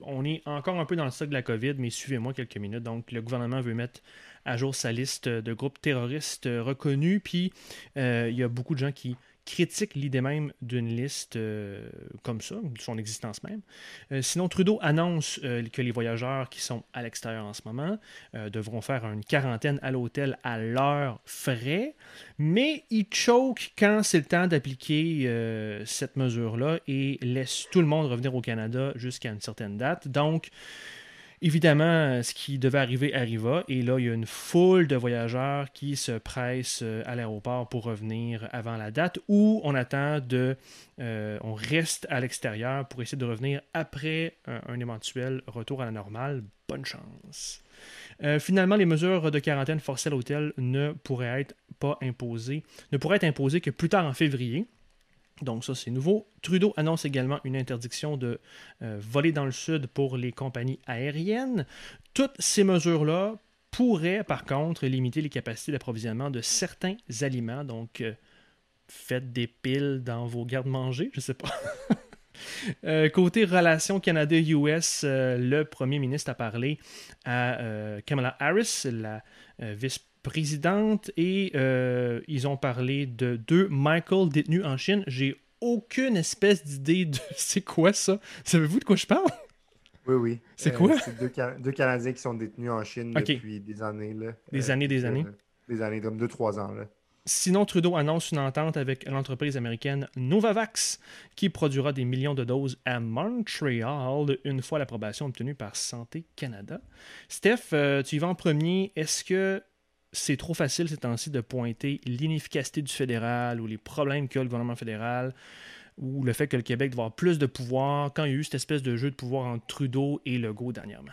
on est encore un peu dans le stock de la COVID, mais suivez-moi quelques minutes. Donc, le gouvernement veut mettre à jour sa liste de groupes terroristes reconnus. Puis, il y a beaucoup de gens qui critique l'idée même d'une liste euh, comme ça, de son existence même. Euh, sinon, Trudeau annonce euh, que les voyageurs qui sont à l'extérieur en ce moment devront faire une quarantaine à l'hôtel à leurs frais, mais il choke quand c'est le temps d'appliquer cette mesure-là et laisse tout le monde revenir au Canada jusqu'à une certaine date. Donc, Évidemment, ce qui devait arriver arriva, et là, il y a une foule de voyageurs qui se pressent euh, à l'aéroport pour revenir avant la date, ou on attend de. Euh, on reste à l'extérieur pour essayer de revenir après un, éventuel retour à la normale. Bonne chance. Euh, finalement, les mesures de quarantaine forcée à l'hôtel ne pourraient être pas imposées, ne pourraient être imposées que plus tard en février. Donc ça, c'est nouveau. Trudeau annonce également une interdiction de euh, voler dans le sud pour les compagnies aériennes. Toutes ces mesures-là pourraient, par contre, limiter les capacités d'approvisionnement de certains aliments. Donc, euh, faites des piles dans vos gardes-manger, je ne sais pas. Euh, côté relations Canada-US, le premier ministre a parlé à Kamala Harris, la vice présidente et euh, ils ont parlé de deux Michael détenus en Chine. J'ai aucune espèce d'idée de c'est quoi ça. Savez-vous de quoi je parle? Oui, oui. C'est quoi? C'est deux, deux, Canadiens qui sont détenus en Chine depuis des années. Là. Des années, des années. Des années, comme deux, trois ans. Là. Sinon, Trudeau annonce une entente avec l'entreprise américaine Novavax qui produira des millions de doses à Montréal une fois l'approbation obtenue par Santé Canada. Steph, euh, tu y vas en premier. Est-ce que c'est trop facile ces temps-ci de pointer l'inefficacité du fédéral ou les problèmes qu'a le gouvernement fédéral ou le fait que le Québec doit avoir plus de pouvoir quand il y a eu cette espèce de jeu de pouvoir entre Trudeau et Legault dernièrement?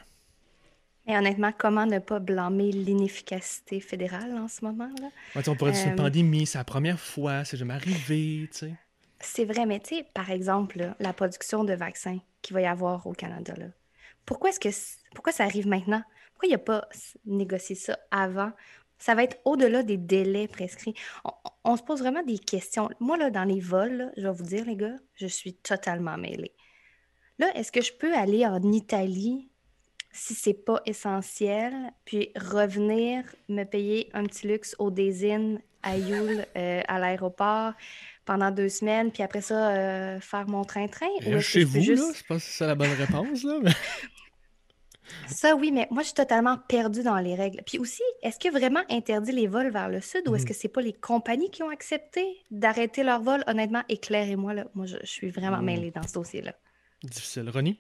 Et honnêtement, comment ne pas blâmer l'inefficacité fédérale en ce moment? Là? on pourrait dire c'est une euh, pandémie, c'est la première fois, c'est jamais arrivé. Tu sais. C'est vrai, mais tu sais, par exemple, la production de vaccins qu'il va y avoir au Canada, là, pourquoi, est-ce que pourquoi ça arrive maintenant? Pourquoi il n'y a pas négocié ça avant? Ça va être au-delà des délais prescrits. On, se pose vraiment des questions. Moi, là, dans les vols, je vais vous dire, les gars, je suis totalement mêlée. Là, est-ce que je peux aller en Italie si c'est pas essentiel, puis revenir me payer un petit luxe au Désin à Yule euh, à l'aéroport pendant deux semaines, puis après ça, euh, faire mon train-train? Chez vous, là, je pense que c'est la bonne réponse, là. Ça, oui, mais moi, je suis totalement perdue dans les règles. Puis aussi, est-ce que vraiment interdit les vols vers le sud ou est-ce mm. que c'est pas les compagnies qui ont accepté d'arrêter leurs vols? Honnêtement, éclairez-moi, là. Moi, je, suis vraiment mm. mêlée dans ce dossier-là. Difficile. Ronnie?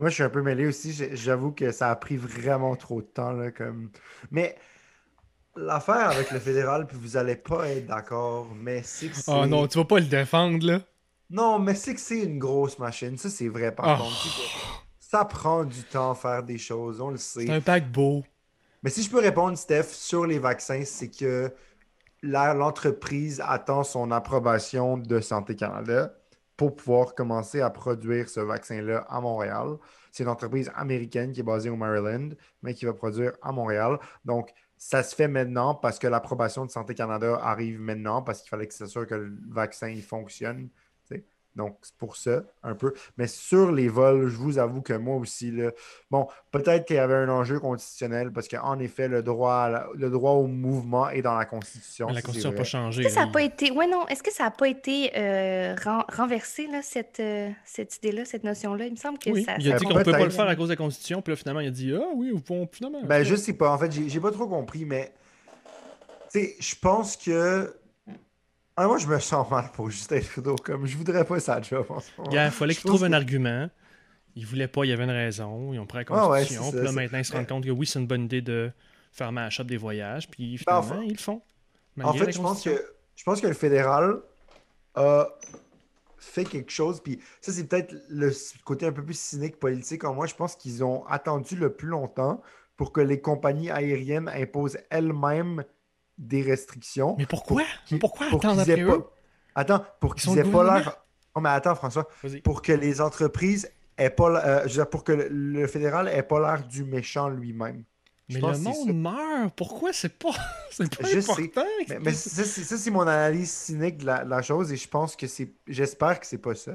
Moi, je suis un peu mêlé aussi. J'avoue que ça a pris vraiment trop de temps. Là, comme... Mais l'affaire avec le fédéral, puis vous allez pas être d'accord, mais c'est que Oh non, tu vas pas le défendre, là. Non, mais c'est que c'est une grosse machine. Ça, c'est vrai, par oh. contre. Ça prend du temps à faire des choses, on le sait. C'est un paquebot. Mais si je peux répondre, Steph, sur les vaccins, c'est que l'entreprise attend son approbation de Santé Canada pour pouvoir commencer à produire ce vaccin-là à Montréal. C'est une entreprise américaine qui est basée au Maryland, mais qui va produire à Montréal. Donc, ça se fait maintenant parce que l'approbation de Santé Canada arrive maintenant parce qu'il fallait que c'est sûr que le vaccin il fonctionne. Donc, c'est pour ça, un peu. Mais sur les vols, je vous avoue que moi aussi, là, bon, peut-être qu'il y avait un enjeu constitutionnel parce qu'en effet, le droit, le droit au mouvement est dans la Constitution. la Constitution n'a pas changé. Est-ce que ça n'a pas été, ouais, non, est-ce que ça n'a pas été euh, renversé, là, cette, euh, cette idée-là, cette notion-là? Il me semble que oui, ça. Il a dit qu'on ne peut pas le faire à cause de la Constitution, puis là, finalement, il a dit Ah oui, pouvez finalement. Ben, je sais pas. En fait, j'ai pas trop compris, mais. Tu sais, je pense que ah, moi, je me sens mal pour Justin Trudeau. Comme je voudrais pas sa job en ce moment. Il fallait qu'il trouve un argument. Il voulait pas, il y avait une raison. Ils ont pris la constitution. puis là, maintenant, ils se rendent compte que oui, c'est une bonne idée de faire ma shop des voyages. Puis ben, finalement, ils le font. En fait, je pense, que, je pense que le fédéral a fait quelque chose. Puis ça, c'est peut-être le côté un peu plus cynique politique en moi. Je pense qu'ils ont attendu le plus longtemps pour que les compagnies aériennes imposent elles-mêmes des restrictions. Mais pourquoi? pourquoi attendre après eux? Attends, pour qu'ils aient pas l'air... Oh, mais attends, François. Pour que les entreprises aient pas... Euh, je veux dire, pour que le, fédéral ait pas l'air du méchant lui-même. mais le monde meurt. Pourquoi c'est pas, c'est pas je important? Sais. Mais, ça, c'est mon analyse cynique de la, la, chose et je pense que c'est... J'espère que c'est pas ça.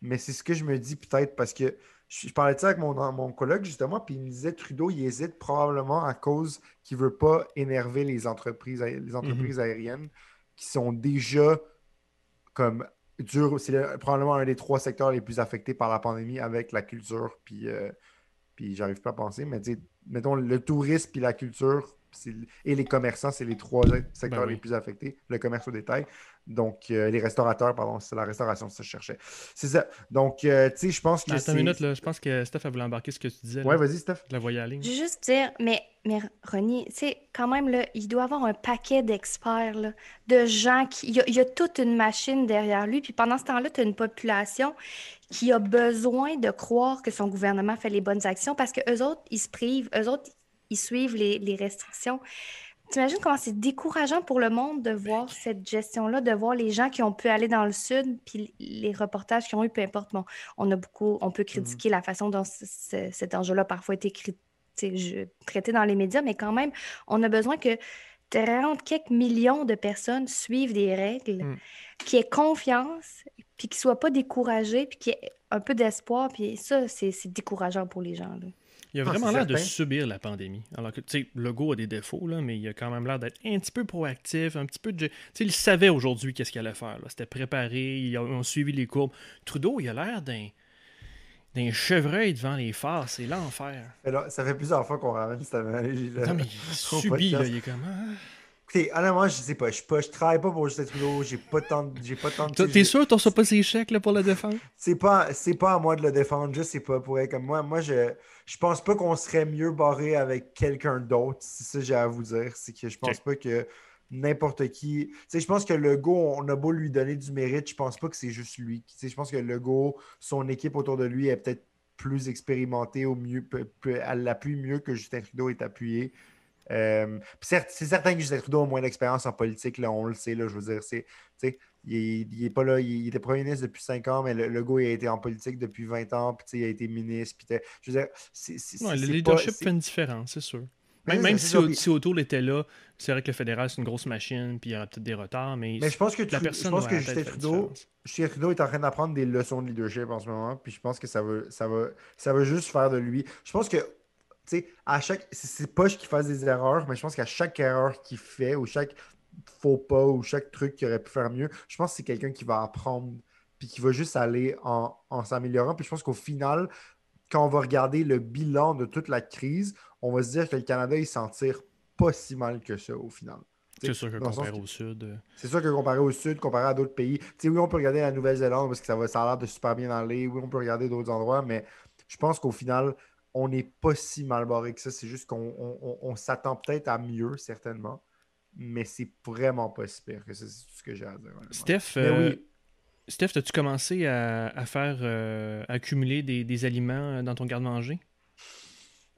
Mais c'est ce que je me dis peut-être parce que je, parlais de ça avec mon, mon collègue justement, puis il me disait Trudeau, il hésite probablement à cause qu'il ne veut pas énerver les entreprises, les entreprises mhm. aériennes qui sont déjà comme dur. C'est probablement un des trois secteurs les plus affectés par la pandémie avec la culture, puis, euh, puis j'arrive pas à penser, mais mettons le tourisme puis la culture et les commerçants, c'est les trois secteurs ben les plus affectés. Le commerce au détail. Donc, euh, les restaurateurs, pardon, c'est la restauration, ça je cherchais. C'est ça. Donc, euh, tu sais, je pense que. Attends une minute, là. Je pense que Steph a voulu embarquer ce que tu disais. Ouais, vas-y, Steph. la voyais ligne. Je veux juste dire, mais, mais Ronnie, tu sais, quand même, là, il doit avoir un paquet d'experts, de gens qui. Il y, a, toute une machine derrière lui. Puis pendant ce temps-là, tu as une population qui a besoin de croire que son gouvernement fait les bonnes actions parce que eux autres, ils se privent. Eux autres, ils suivent les, les restrictions. T'imagines comment c'est décourageant pour le monde de voir cette gestion-là, de voir les gens qui ont pu aller dans le sud, puis les reportages qui ont eu, peu importe. Bon, on a beaucoup, on peut critiquer mm. la façon dont cet enjeu-là parfois été traité dans les médias, mais quand même, on a besoin que 30 quelques millions de personnes suivent des règles, mm. qui aient confiance, puis qui ne soient pas découragés, puis qui aient un peu d'espoir. Puis ça, c'est décourageant pour les gens. Là. Il a Ah, vraiment l'air de subir la pandémie. Alors que, tu sais, Legault a des défauts, là, mais il a quand même l'air d'être un petit peu proactif, un petit peu de. Tu sais, il savait aujourd'hui qu'est-ce qu'il allait faire. là. C'était préparé, ils ont, suivi les courbes. Trudeau, il a l'air d'un. d'un chevreuil devant les phares. C'est l'enfer. Ça fait plusieurs fois qu'on ramène cette analogie. là. Non, mais il subit, là. Il est comme. Ah. Écoutez, honnêtement, je sais pas. Je, pas, je travaille pas pour Justin Trudeau. J'ai pas tant de. J'ai pas tant de. T'es- sûr que t'en reçois pas ses chèques là, pour la défense? C'est pas, c'est pas à moi de le défendre, juste c'est pas pour être comme moi. Moi, je, je pense pas qu'on serait mieux barré avec quelqu'un d'autre. C'est ça que j'ai à vous dire. C'est que je pense pas que n'importe qui. Tu sais, je pense que le go, on a beau lui donner du mérite, je pense pas que c'est juste lui. Tu sais, je pense que le go, son équipe autour de lui est peut-être plus expérimentée au mieux, peut- peut- elle l'appuie mieux que Justin Trudeau est appuyé. Euh, c'est certain que Justin Trudeau a moins d'expérience en politique, là, on le sait, là, je veux dire, c'est, il, est- il est pas là, il, il était premier ministre depuis 5 ans, mais le, le gars, il a été en politique depuis 20 ans, puis il a été ministre, puis je veux dire, c'est, Ouais, le pas- leadership c'est- fait une différence, c'est sûr. Même, si, ça, si O'Toole était là, c'est vrai que le fédéral, c'est une grosse machine, puis il y aura peut-être des retards, mais, Mais je pense que, la je pense Justin Trudeau. Justin Trudeau est en train d'apprendre des leçons de leadership en ce moment, puis je pense que ça va, ça va, ça va juste faire de lui. Je pense que, à chaque. C'est pas qu'il fasse des erreurs, mais je pense qu'à chaque erreur qu'il fait, ou chaque faux pas, ou chaque truc qu'il aurait pu faire mieux, je pense que c'est quelqu'un qui va apprendre, puis qui va juste aller en, en s'améliorant. Puis je pense qu'au final, quand on va regarder le bilan de toute la crise, on va se dire que le Canada, il s'en tire pas si mal que ça au final. C'est sûr que comparé au Sud. euh, C'est sûr que comparé au Sud, comparé à d'autres pays, oui, on peut regarder la Nouvelle-Zélande parce que ça, va, ça a l'air de super bien aller. Oui, on peut regarder d'autres endroits, mais je pense qu'au final, on n'est pas si mal barré que ça. C'est juste qu'on on- on- on s'attend peut-être à mieux, certainement. Mais c'est vraiment pas si pire que ça. C'est tout ce que j'ai à dire. Steph, euh, oui. Steph, as-tu commencé à, à faire euh, à accumuler des, des aliments euh, dans ton garde-manger?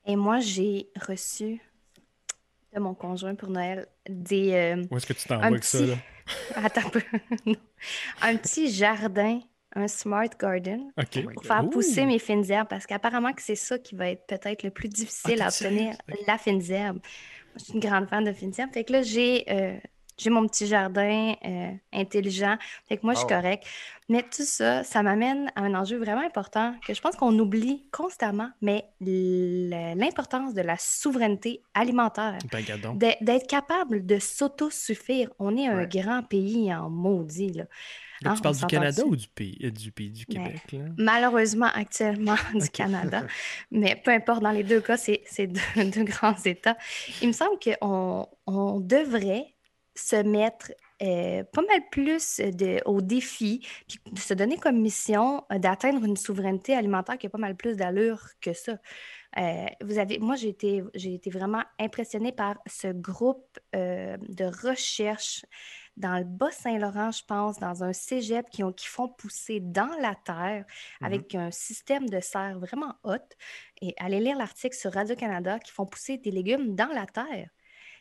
Et moi, j'ai reçu de mon conjoint pour Noël des. euh, Où est-ce que tu t'en vas un avec ça? petit. Là? Attends un peu. Un petit jardin, un smart garden. Oh Pour God. faire Ouh. pousser mes fines herbes, parce qu'apparemment que c'est ça qui va être peut-être le plus difficile Ah, à obtenir, la fines herbes. Moi, je suis une grande fan de fines herbes. Fait que là, j'ai euh, j'ai mon petit jardin euh, intelligent. Fait que moi, je suis Wow. correcte. Mais tout ça, ça m'amène à un enjeu vraiment important que je pense qu'on oublie constamment, mais l'importance de la souveraineté alimentaire. Ben. D'être capable de s'autosuffire. On est un Ouais. grand pays en maudit, là. Hein, tu on parles du Canada ou du pays, euh, du pays du Québec? Là? Malheureusement, actuellement, du Canada. Mais peu importe, dans les deux cas, c'est c'est deux, deux grands États. Il me semble qu'on on devrait se mettre euh, pas mal plus de, au défi, puis se donner comme mission euh, d'atteindre une souveraineté alimentaire qui a pas mal plus d'allure que ça. Euh, vous avez, moi, j'ai été, j'ai été vraiment impressionnée par ce groupe euh, de recherche dans le Bas-Saint-Laurent, je pense, dans un cégep qui, ont, qui font pousser dans la terre Mhm. avec un système de serre vraiment haute. Et allez lire l'article sur Radio-Canada qui font pousser des légumes dans la terre.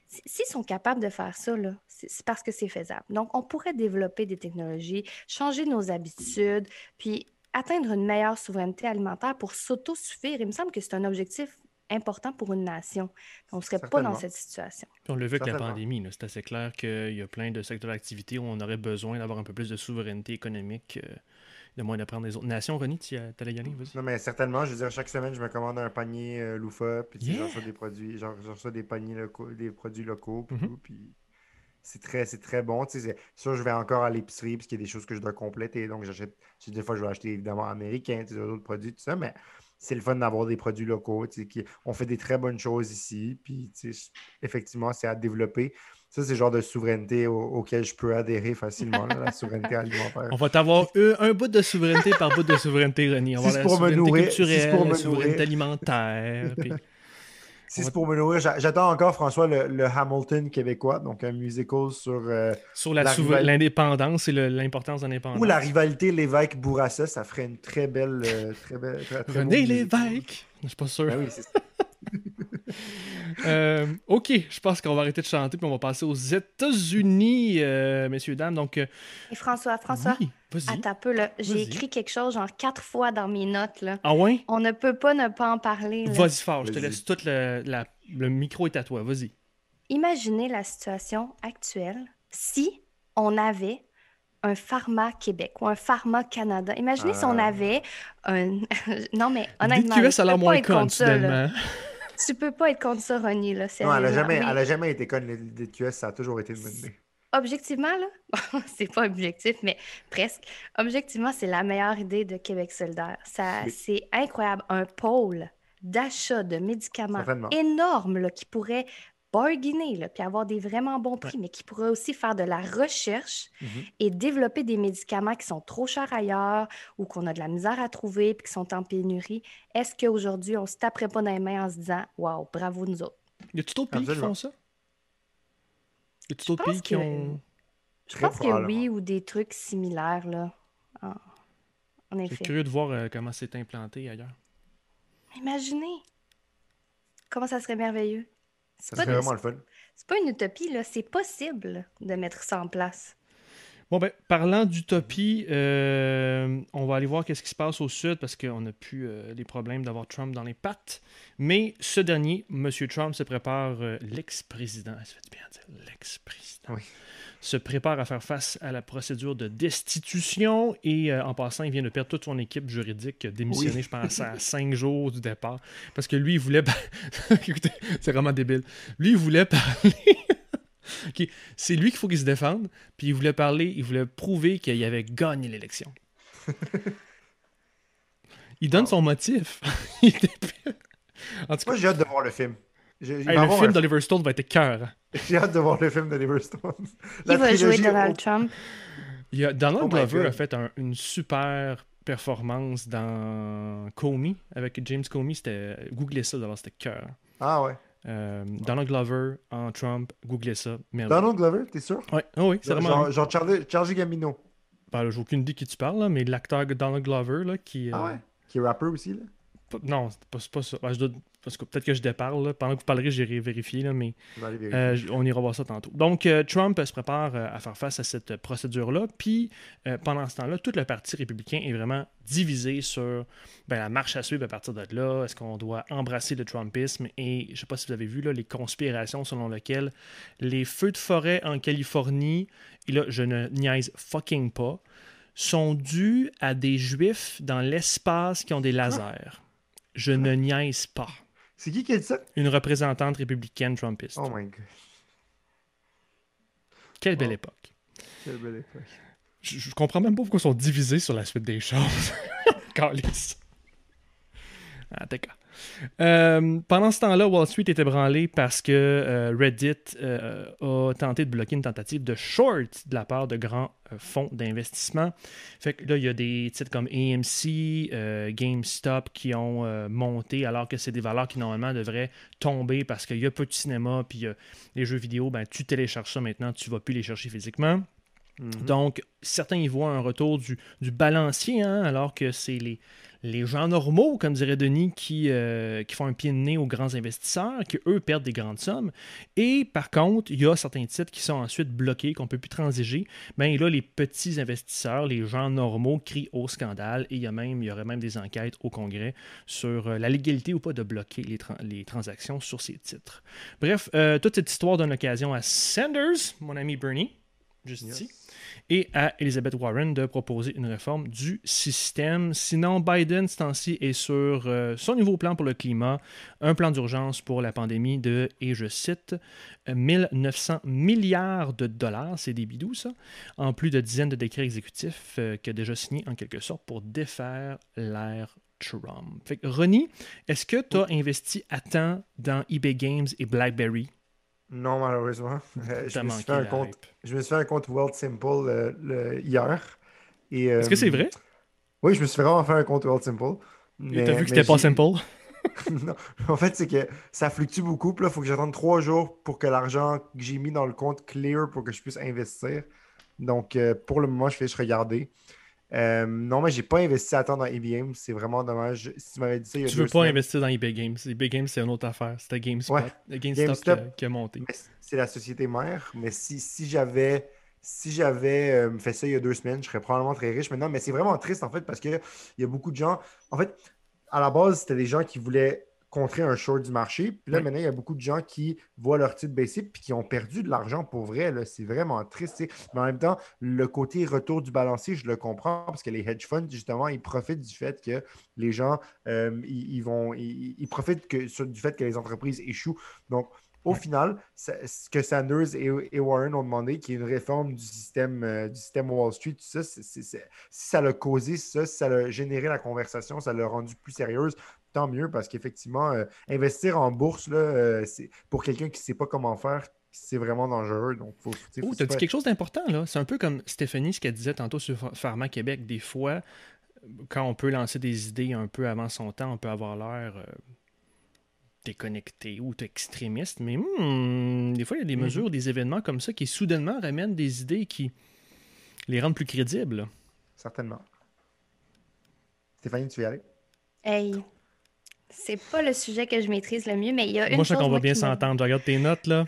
S'ils sont capables de faire ça, là, c'est parce que c'est faisable. Donc, on pourrait développer des technologies, changer nos habitudes, puis atteindre une meilleure souveraineté alimentaire pour s'autosuffire. Il me semble que c'est un objectif important pour une nation. On ne serait pas dans cette situation. Puis on l'a vu avec la pandémie. là. C'est assez clair qu'il y a plein de secteurs d'activité où on aurait besoin d'avoir un peu plus de souveraineté économique, euh, de moins d'apprendre des autres nations. Ronnie, tu y allais y aller, vas-y. Non, mais certainement, je veux dire, chaque semaine, je me commande un panier euh, loufa, puis Yeah. j'en reçois des produits, reçois des paniers locaux, des produits locaux, puis Mhm. puis c'est très, c'est très bon. Tu sais, sûr, je vais encore à l'épicerie, parce qu'il y a des choses que je dois compléter, donc j'achète, des fois, je vais acheter évidemment américain, tu sais, d'autres produits, tout ça, mais c'est le fun d'avoir des produits locaux, tu sais, qui, on fait des très bonnes choses ici, puis tu sais, effectivement, c'est à développer. Ça, c'est le genre de souveraineté au- auquel je peux adhérer facilement, là, la souveraineté alimentaire. On va t'avoir un, un bout de souveraineté par bout de souveraineté, Ronnie. On va Si c'est avoir la pour me souveraineté nourrir- si c'est culturelle, pour me la souveraineté nourrir. alimentaire. puis- Si c'est pour me nourrir, j'a- j'attends encore, François, le, le Hamilton québécois, donc un musical sur. euh, Sur la La l'indépendance et l'importance de l'indépendance. ou la rivalité Lévesque-Bourassa, ça ferait une très belle. euh, très belle très, très beau René. Lévesque. Je suis pas sûr. Ben oui, c'est ça. Euh, ok, je pense qu'on va arrêter de chanter puis on va passer aux États-Unis, euh, messieurs, dames. Donc, euh, Et François, François, oui, vas-y. attends un peu, là. J'ai écrit quelque chose, genre quatre fois dans mes notes, là. Ah ouais? On ne peut pas ne pas en parler. Vas-y fort, je te laisse tout le, la- le micro est à toi, vas-y. Imaginez la situation actuelle si on avait un Pharma Québec ou un Pharma Canada. Imaginez si on Ah. avait un. non, mais honnêtement. DQS a l'air moins pas être con, contre ça, là. finalement. Tu peux pas être contre ça, Ronnie, là. Non, elle a sérieusement. jamais, Oui. elle a jamais été conne. Les QS, ça a toujours été une bonne idée. Objectivement, là, c'est pas objectif, mais presque. Objectivement, c'est la meilleure idée de Québec solidaire. Ça, Oui. c'est incroyable. Un pôle d'achat de médicaments énorme là, qui pourrait bargainer, là, puis avoir des vraiment bons prix, mais qui pourrait aussi faire de la recherche Mhm. et développer des médicaments qui sont trop chers ailleurs ou qu'on a de la misère à trouver puis qui sont en pénurie. Est-ce qu'aujourd'hui, on se taperait pas dans les mains en se disant Waouh, bravo nous autres? Y a-tu d'autres pays qui font ça? Y a-tu d'autres pays qui ont. Je Très pense que oui, ou des trucs similaires, là. En, effet. suis curieux de voir euh, comment c'est implanté ailleurs. Imaginez comment ça serait merveilleux. Ça serait vraiment le fun. c'est pas une utopie, là. C'est possible de mettre ça en place. Bon, ben, parlant d'utopie, euh, on va aller voir qu'est-ce qui se passe au sud parce qu'on a plus euh, les problèmes d'avoir Trump dans les pattes. Mais ce dernier, M. Trump, se prépare, euh, l'ex-président, ça fait bien dire l'ex-président, Oui. se prépare à faire face à la procédure de destitution et en passant, il vient de perdre toute son équipe juridique, démissionné, Oui. je pense, à cinq jours du départ. Parce que lui, il voulait. Écoutez, c'est vraiment débile. Lui, il voulait parler. Ok, C'est lui qu'il faut qu'il se défende, puis il voulait parler, il voulait prouver qu'il avait gagné l'élection. il donne son motif. Il était- en tout cas, Moi, j'ai hâte de voir le film. Il hey, le film un- d'Oliver Stone va être cœur. J'ai hâte de voir le film d'Oliver Stone. Qui va jouer Donald au- Trump? Il y a, Donald Oh Glover a fait un- une super performance dans Comey avec James Comey. C'était googlez ça d'abord, c'était cœur. Ah ouais. Euh, Donald Glover en Trump, googlez ça. Merde. Donald Glover, t'es sûr? Ouais, oh oui, c'est vraiment. genre, genre Charlie, Charlie Gambino. Ben, j'ai aucune idée de qui tu parles, là, mais l'acteur Donald Glover là, qui. Ah euh, ouais? Qui est rappeur aussi, là? Non, c'est pas, pas ça. Ben, je dois- parce que peut-être que je déparle. là. Pendant que vous parlerez, j'irai vérifier, là, mais vérifier. euh, on ira voir ça tantôt. Donc, euh, Trump se prépare euh, à faire face à cette procédure-là. Puis, pendant ce temps-là, tout le Parti républicain est vraiment divisé sur ben, la marche à suivre à partir de là. Est-ce qu'on doit embrasser le Trumpisme? Et je ne sais pas si vous avez vu là, les conspirations selon lesquelles les feux de forêt en Californie, et là, je ne niaise fucking pas, sont dus à des juifs dans l'espace qui ont des lasers. Je ne niaise pas. C'est qui qui a dit ça? Une représentante républicaine trumpiste. Oh my god. Quelle belle Oh. époque. Quelle belle époque. Je, je comprends même pas pourquoi ils sont divisés sur la suite des choses. Calice. Ah, d'accord. Euh, pendant ce temps-là, Wall Street est ébranlé parce que euh, Reddit euh, a tenté de bloquer une tentative de short de la part de grands fonds d'investissement. Fait que là, il y a des titres comme AMC, GameStop qui ont monté alors que c'est des valeurs qui normalement devraient tomber parce qu'il y a peu de cinéma, puis les jeux vidéo, ben, tu télécharges ça maintenant, tu vas plus les chercher physiquement. Mhm. Donc, certains y voient un retour du, du balancier, hein, alors que c'est les, les gens normaux, comme dirait Denis, qui, euh, qui font un pied de nez aux grands investisseurs, qui eux perdent des grandes sommes. Et par contre, il y a certains titres qui sont ensuite bloqués, qu'on ne peut plus transiger. Ben là, les petits investisseurs, les gens normaux crient au scandale et il y, a même, il y aurait même des enquêtes au Congrès sur euh, la légalité ou pas de bloquer les, tran- les transactions sur ces titres. Bref, euh, toute cette histoire donne l'occasion à Sanders, mon ami Bernie, juste Yes. ici, et à Elizabeth Warren de proposer une réforme du système. Sinon, Biden, ce temps-ci, est sur euh, son nouveau plan pour le climat, un plan d'urgence pour la pandémie de, et je cite, euh, 1900 milliards de dollars, c'est des bidous ça, en plus de dizaines de décrets exécutifs euh, qu'il a déjà signés en quelque sorte pour défaire l'ère Trump. Fait que, Ronnie, est-ce que tu as investi à temps dans eBay Games et BlackBerry? Non, malheureusement. Euh, je, me suis fait un compte, je me suis fait un compte World Simple euh, le- hier. Est-ce que euh, c'est vrai? Oui, je me suis vraiment fait un compte World Simple. Et t'as vu que mais c'était pas simple? non. En fait, c'est que ça fluctue beaucoup. Puis là, il faut que j'attende trois jours pour que l'argent que j'ai mis dans le compte clear pour que je puisse investir. Donc, euh, pour le moment, je fais juste regarder. Euh, non, mais j'ai pas investi à temps dans EBM. C'est vraiment dommage. Si tu m'avais dit ça il y a Tu deux veux pas semaines, investir dans eBay Games. eBay Games, c'est une autre affaire. C'était GameSpot, Ouais. GameStop, GameStop. Qui, a, qui a monté. c'est la société mère. Mais si, si j'avais si j'avais euh, fait ça il y a deux semaines, je serais probablement très riche maintenant. Mais c'est vraiment triste en fait parce qu'il y a beaucoup de gens. En fait, à la base, c'était des gens qui voulaient contrer un short du marché. Puis là, maintenant, il y a beaucoup de gens qui voient leur titre baisser puis qui ont perdu de l'argent pour vrai. C'est vraiment triste. Mais en même temps, le côté retour du balancier, je le comprends parce que les hedge funds, justement, ils profitent du fait que les gens, euh, ils, vont, ils, profitent que, du fait que les entreprises échouent. Donc, au final, ce que Sanders et, Warren ont demandé, qui est une réforme du système, euh, du système Wall Street, tout ça, si ça l'a causé ça, si ça a généré la conversation, ça l'a rendu plus sérieuse, tant mieux parce qu'effectivement, euh, investir en bourse, là, euh, pour quelqu'un qui ne sait pas comment faire, c'est vraiment dangereux. Donc, faut, oh, tu as dit quelque chose d'important, là. C'est un peu comme Stéphanie, ce qu'elle disait tantôt sur Pharma Québec. Des fois, quand on peut lancer des idées un peu avant son temps, on peut avoir l'air déconnecté ou extrémiste, mais hmm, des fois, il y a des mhm. mesures, des événements comme ça qui soudainement ramènent des idées qui les rendent plus crédibles. Certainement. Stéphanie, tu veux y aller? Hey, c'est pas le sujet que je maîtrise le mieux, mais il y a une moi, chose... Moi, je sais qu'on va bien s'entendre. Je regarde tes notes, là.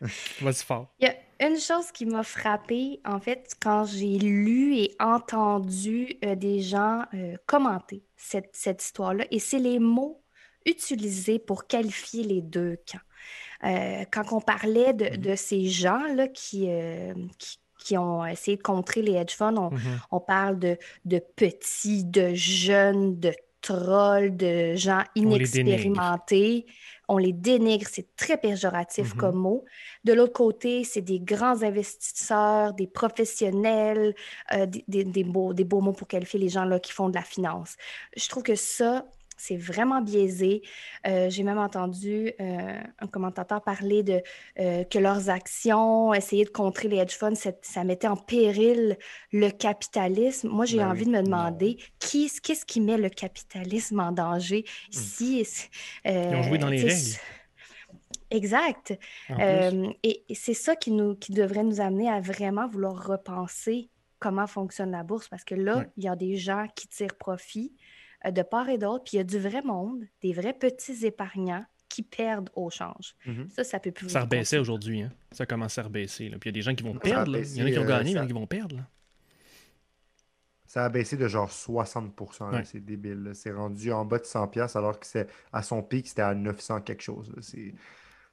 Vas-y fort. Il y a une chose qui m'a frappée, en fait, quand j'ai lu et entendu euh, des gens euh, commenter cette, cette histoire-là, et c'est les mots utilisé pour qualifier les deux camps. Euh, quand on parlait de, mm-hmm. ces gens-là qui, qui, ont essayé de contrer les hedge funds, on, mm-hmm. parle de, de, petits, de jeunes, de trolls, de gens inexpérimentés. On les dénigre, c'est très péjoratif mm-hmm. comme mot. De l'autre côté, c'est des grands investisseurs, des professionnels, euh, des, des, beaux, des beaux mots pour qualifier les gens là qui font de la finance. Je trouve que ça, c'est vraiment biaisé. Euh, j'ai même entendu euh, un commentateur parler de euh, que leurs actions, essayer de contrer les hedge funds, ça mettait en péril le capitalisme. Moi, j'ai ben envie de me demander qu'est-ce qui met le capitalisme en danger? Hmm. ici. Ils ont joué dans les règles. Exact. et, c'est ça qui, nous, qui devrait nous amener à vraiment vouloir repenser comment fonctionne la bourse, parce que là, il y a des gens qui tirent profit de part et d'autre. Puis il y a du vrai monde, des vrais petits épargnants qui perdent au change. Mhm. Ça, ça peut plus. Ça rebaissait aujourd'hui. Hein? Ça commence à rebaisser. Puis il y a des gens qui vont perdre. Il y en a qui ont gagné, il y en a qui vont perdre. Ça a baissé de genre 60% C'est débile. C'est rendu en bas de 100$ alors que c'est à son pic, c'était à 900 quelque chose.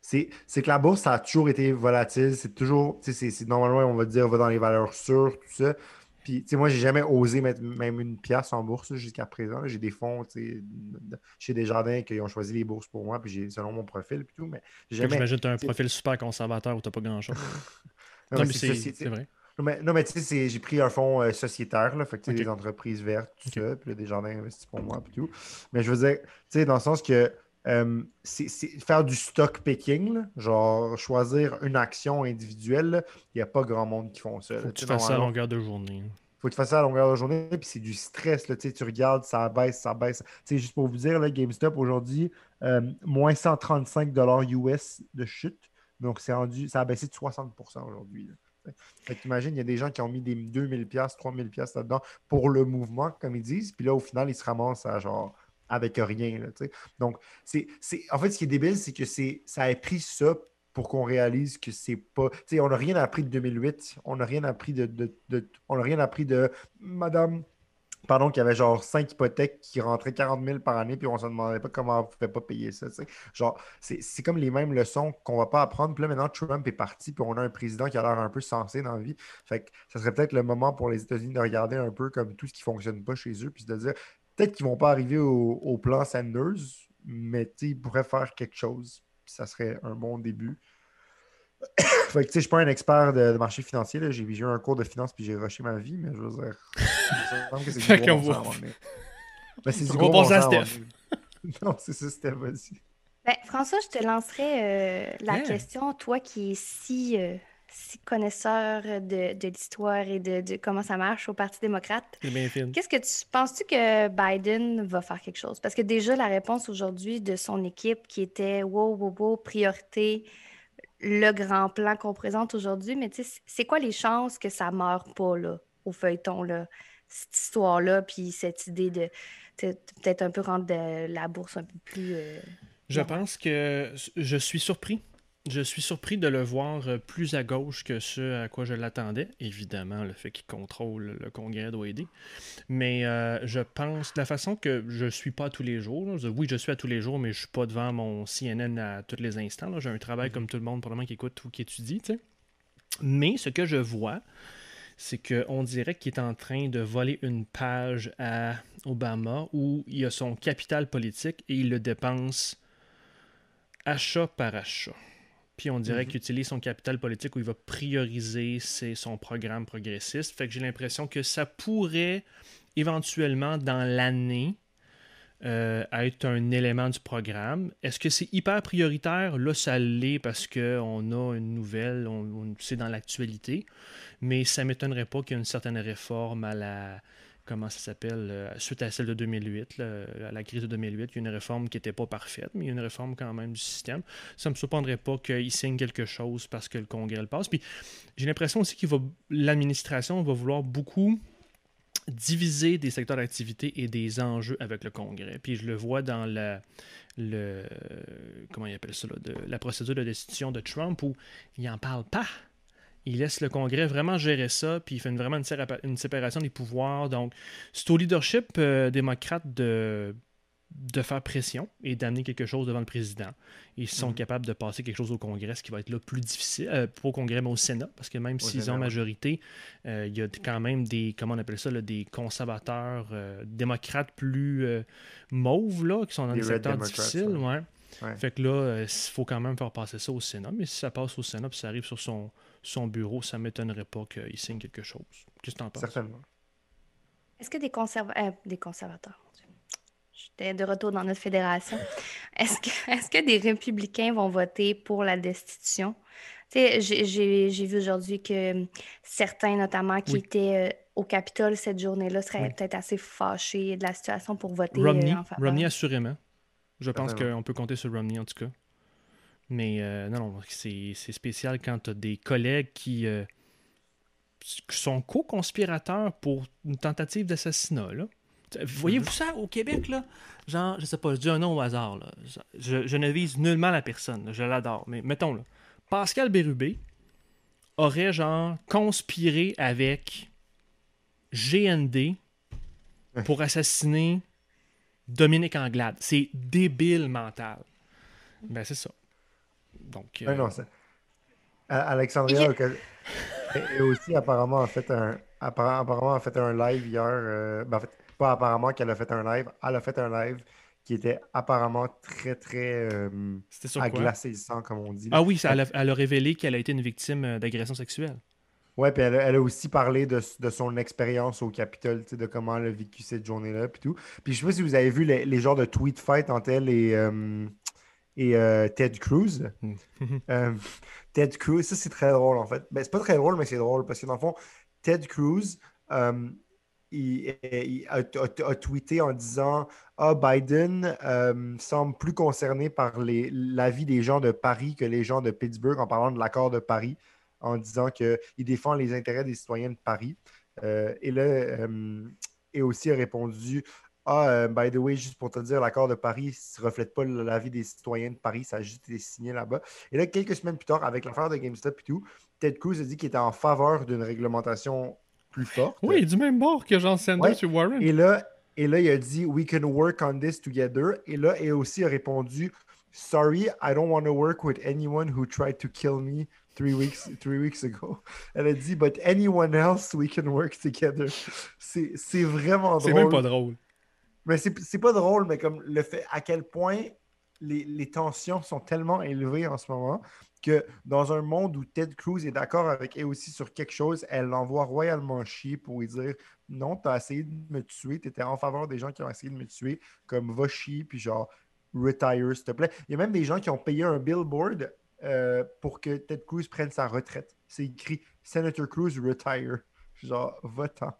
C'est que la bourse, ça a toujours été volatile. C'est toujours, c'est normalement, on va dire, on va dans les valeurs sûres, tout ça. Puis, tu sais, moi, j'ai jamais osé mettre même une pièce en bourse jusqu'à présent. J'ai des fonds, tu sais, chez Desjardins qui ont choisi les bourses pour moi, puis j'ai selon mon profil, puis tout. Mais jamais. J'imagine que tu as un profil super conservateur où tu n'as pas grand-chose. non, mais c'est vrai. Non, mais, tu sais, j'ai pris un fonds euh, sociétaire, là, fait que des entreprises vertes, tout ça, puis Desjardins investit pour moi, puis tout. Mais je veux dire, tu sais, dans le sens que euh, c'est faire du stock picking, genre choisir une action individuelle, il n'y a pas grand monde qui font ça. Faut que tu fasses ça à longueur de journée. Faut que tu fasses ça à longueur de journée, puis c'est du stress. Là, tu regardes, ça baisse, ça baisse. juste pour vous dire, là, GameStop aujourd'hui, euh, moins 135 US de chute. Donc, rendu, ça a baissé de 60 aujourd'hui. Fait imagine, il y a des gens qui ont mis des 2000$, 3000$ là-dedans pour le mouvement, comme ils disent. Puis là, au final, ils se ramassent à genre avec rien. Donc, c'est, en fait, ce qui est débile, c'est que c'est, ça a pris ça pour qu'on réalise que c'est pas. on n'a rien appris de 2008, on n'a rien appris de, On n'a rien appris de Madame. Pardon, qui avait genre 5 hypothèques qui rentraient 40 000 par année, puis on se demandait pas comment on ne pouvait pas payer ça. Genre, c'est comme les mêmes leçons qu'on va pas apprendre. Puis là, maintenant, Trump est parti, puis on a un président qui a l'air un peu sensé dans la vie. Fait que ça serait peut-être le moment pour les États-Unis de regarder un peu comme tout ce qui ne fonctionne pas chez eux, puis de dire Peut-être qu'ils ne vont pas arriver au, plan Sanders, mais ils pourraient faire quelque chose. Ça serait un bon début. fait que, je ne suis pas un expert de, marché financier. J'ai eu un cours de finance puis j'ai rushé ma vie, mais je veux dire. que c'est du gros bon sens, mais... mais c'est du gros bon sens, Steph. non, c'est ça, Steph, vas-y. Ben, François, je te lancerai euh, la question, toi qui es si euh, si connaisseur de, l'histoire et de, comment ça marche au Parti démocrate. Qu'est-ce que tu penses-tu que Biden va faire quelque chose? Parce que déjà, la réponse aujourd'hui de son équipe qui était wow, wow, wow, priorité, le grand plan qu'on présente aujourd'hui, mais tu sais, c'est quoi les chances que ça ne meure pas là, au feuilleton, là, cette histoire-là, puis cette idée de peut-être un peu rendre la bourse un peu plus. Euh, je pense que je suis surpris je suis surpris de le voir euh, plus à gauche que ce à quoi je l'attendais. Évidemment, le fait qu'il contrôle le Congrès doit aider. Mais euh, je pense, de la façon que je ne suis pas tous les jours, oui, je suis à tous les jours, mais je ne suis pas devant mon CNN à tous les instants. J'ai un travail mm-hmm. comme tout le monde, probablement, qui écoute ou qui étudie. Mais ce que je vois, c'est qu'on dirait qu'il est en train de voler une page à Obama où il a son capital politique et il le dépense achat par achat. Puis on dirait mhm. qu'il utilise son capital politique où il va prioriser son programme progressiste. Fait que j'ai l'impression que ça pourrait éventuellement dans l'année euh, être un élément du programme. Est-ce que c'est hyper prioritaire? Là, ça l'est parce qu'on a une nouvelle, on, c'est dans l'actualité. Mais ça ne m'étonnerait pas qu'il y ait une certaine réforme à la, comment ça s'appelle, euh, suite à celle de 2008, à la crise de 2008, il y a une réforme qui n'était pas parfaite, mais il y a une réforme quand même du système. Ça ne me surprendrait pas qu'il signe quelque chose parce que le Congrès le passe. Puis j'ai l'impression aussi que l'administration va vouloir beaucoup diviser des secteurs d'activité et des enjeux avec le Congrès. Puis je le vois dans la, le, comment il appelle ça, de, la procédure de destitution de Trump où il n'en parle pas il laisse le Congrès vraiment gérer ça, puis il fait vraiment une, séparation des pouvoirs. Donc, c'est au leadership euh, démocrate de, de faire pression et d'amener quelque chose devant le président. Ils sont mhm. capables de passer quelque chose au Congrès, ce qui va être là plus difficile, euh, pas au Congrès, mais au Sénat, parce que même s'ils ont majorité, euh, il y a quand même des, comment on appelle ça, des conservateurs démocrates plus mauves, là, qui sont dans des, secteurs difficiles. Ouais. Fait que là, il faut quand même faire passer ça au Sénat, mais si ça passe au Sénat, puis ça arrive sur son son bureau, ça ne m'étonnerait pas qu'il signe quelque chose. Qu'est-ce que tu en penses? Certainement. Est-ce que des, euh, des conservateurs, j'étais de retour dans notre fédération, est-ce que, est que des républicains vont voter pour la destitution? J'ai vu aujourd'hui que certains, notamment, qui étaient euh, au Capitole cette journée-là, seraient peut-être assez fâchés de la situation pour voter Romney, euh, en faveur. Romney, assurément. Je pense qu'on peut compter sur Romney, en tout cas. Mais euh, non, non, c'est spécial quand tu as des collègues qui, euh, sont co-conspirateurs pour une tentative d'assassinat. Voyez-vous ça au Québec, là? Genre, je sais pas, je dis un nom au hasard. Là. Je, je ne vise nullement la personne, je l'adore. Mais mettons, là, Pascal Bérubé aurait, genre, conspiré avec GND pour assassiner Dominique Anglade. C'est débile mental. Ben, c'est ça. Donc, euh, non, Alexandria a aussi apparemment a fait un apparemment a fait un live hier. Euh, ben, en fait, pas apparemment qu'elle a fait un live, elle a fait un live qui était apparemment très très euh, comme on dit. Ah oui, elle, a, elle, a, révélé qu'elle a été une victime euh, d'agression sexuelle. Ouais, puis elle, elle, a aussi parlé de, de son expérience au Capitole, de comment elle a vécu cette journée-là, puis tout. Puis je sais pas si vous avez vu les, les genres de tweet fight entre elle et, et euh, Ted Cruz. Hmm. Euh, Ted Cruz, ça c'est très drôle en fait. Ben, c'est pas très drôle, mais c'est drôle parce que dans le fond, Ted Cruz, euh, il, a, tweeté en disant Ah, Biden semble plus concerné par les, la vie des gens de Paris que les gens de Pittsburgh en parlant de l'accord de Paris, en disant qu'il défend les intérêts des citoyens de Paris. et là, et aussi a répondu ah, euh, by the way, juste pour te dire, l'accord de Paris ne reflète pas la vie des citoyens de Paris, ça a juste été signé là-bas. Et là, quelques semaines plus tard, avec l'affaire de GameStop et tout, Ted Cruz a dit qu'il était en faveur d'une réglementation plus forte. Oui, du même bord que Jean Sanders sur Warren. Et là, et là, il a dit We can work on this together. Et là, il aussi a répondu Sorry, I don't want to work with anyone who tried to kill me three weeks, three weeks ago. Elle a dit But anyone else, we can work together. C'est vraiment drôle. C'est même pas drôle. Mais c'est pas drôle, mais comme le fait à quel point les, tensions sont tellement élevées en ce moment que dans un monde où Ted Cruz est d'accord avec elle aussi sur quelque chose, elle l'envoie royalement chier pour lui dire non, t'as essayé de me tuer, t'étais en faveur des gens qui ont essayé de me tuer, comme va chier, puis genre retire, s'il te plaît. Il y a même des gens qui ont payé un billboard euh, pour que Ted Cruz prenne sa retraite. C'est écrit Senator Cruz retire. Genre, va-t'en.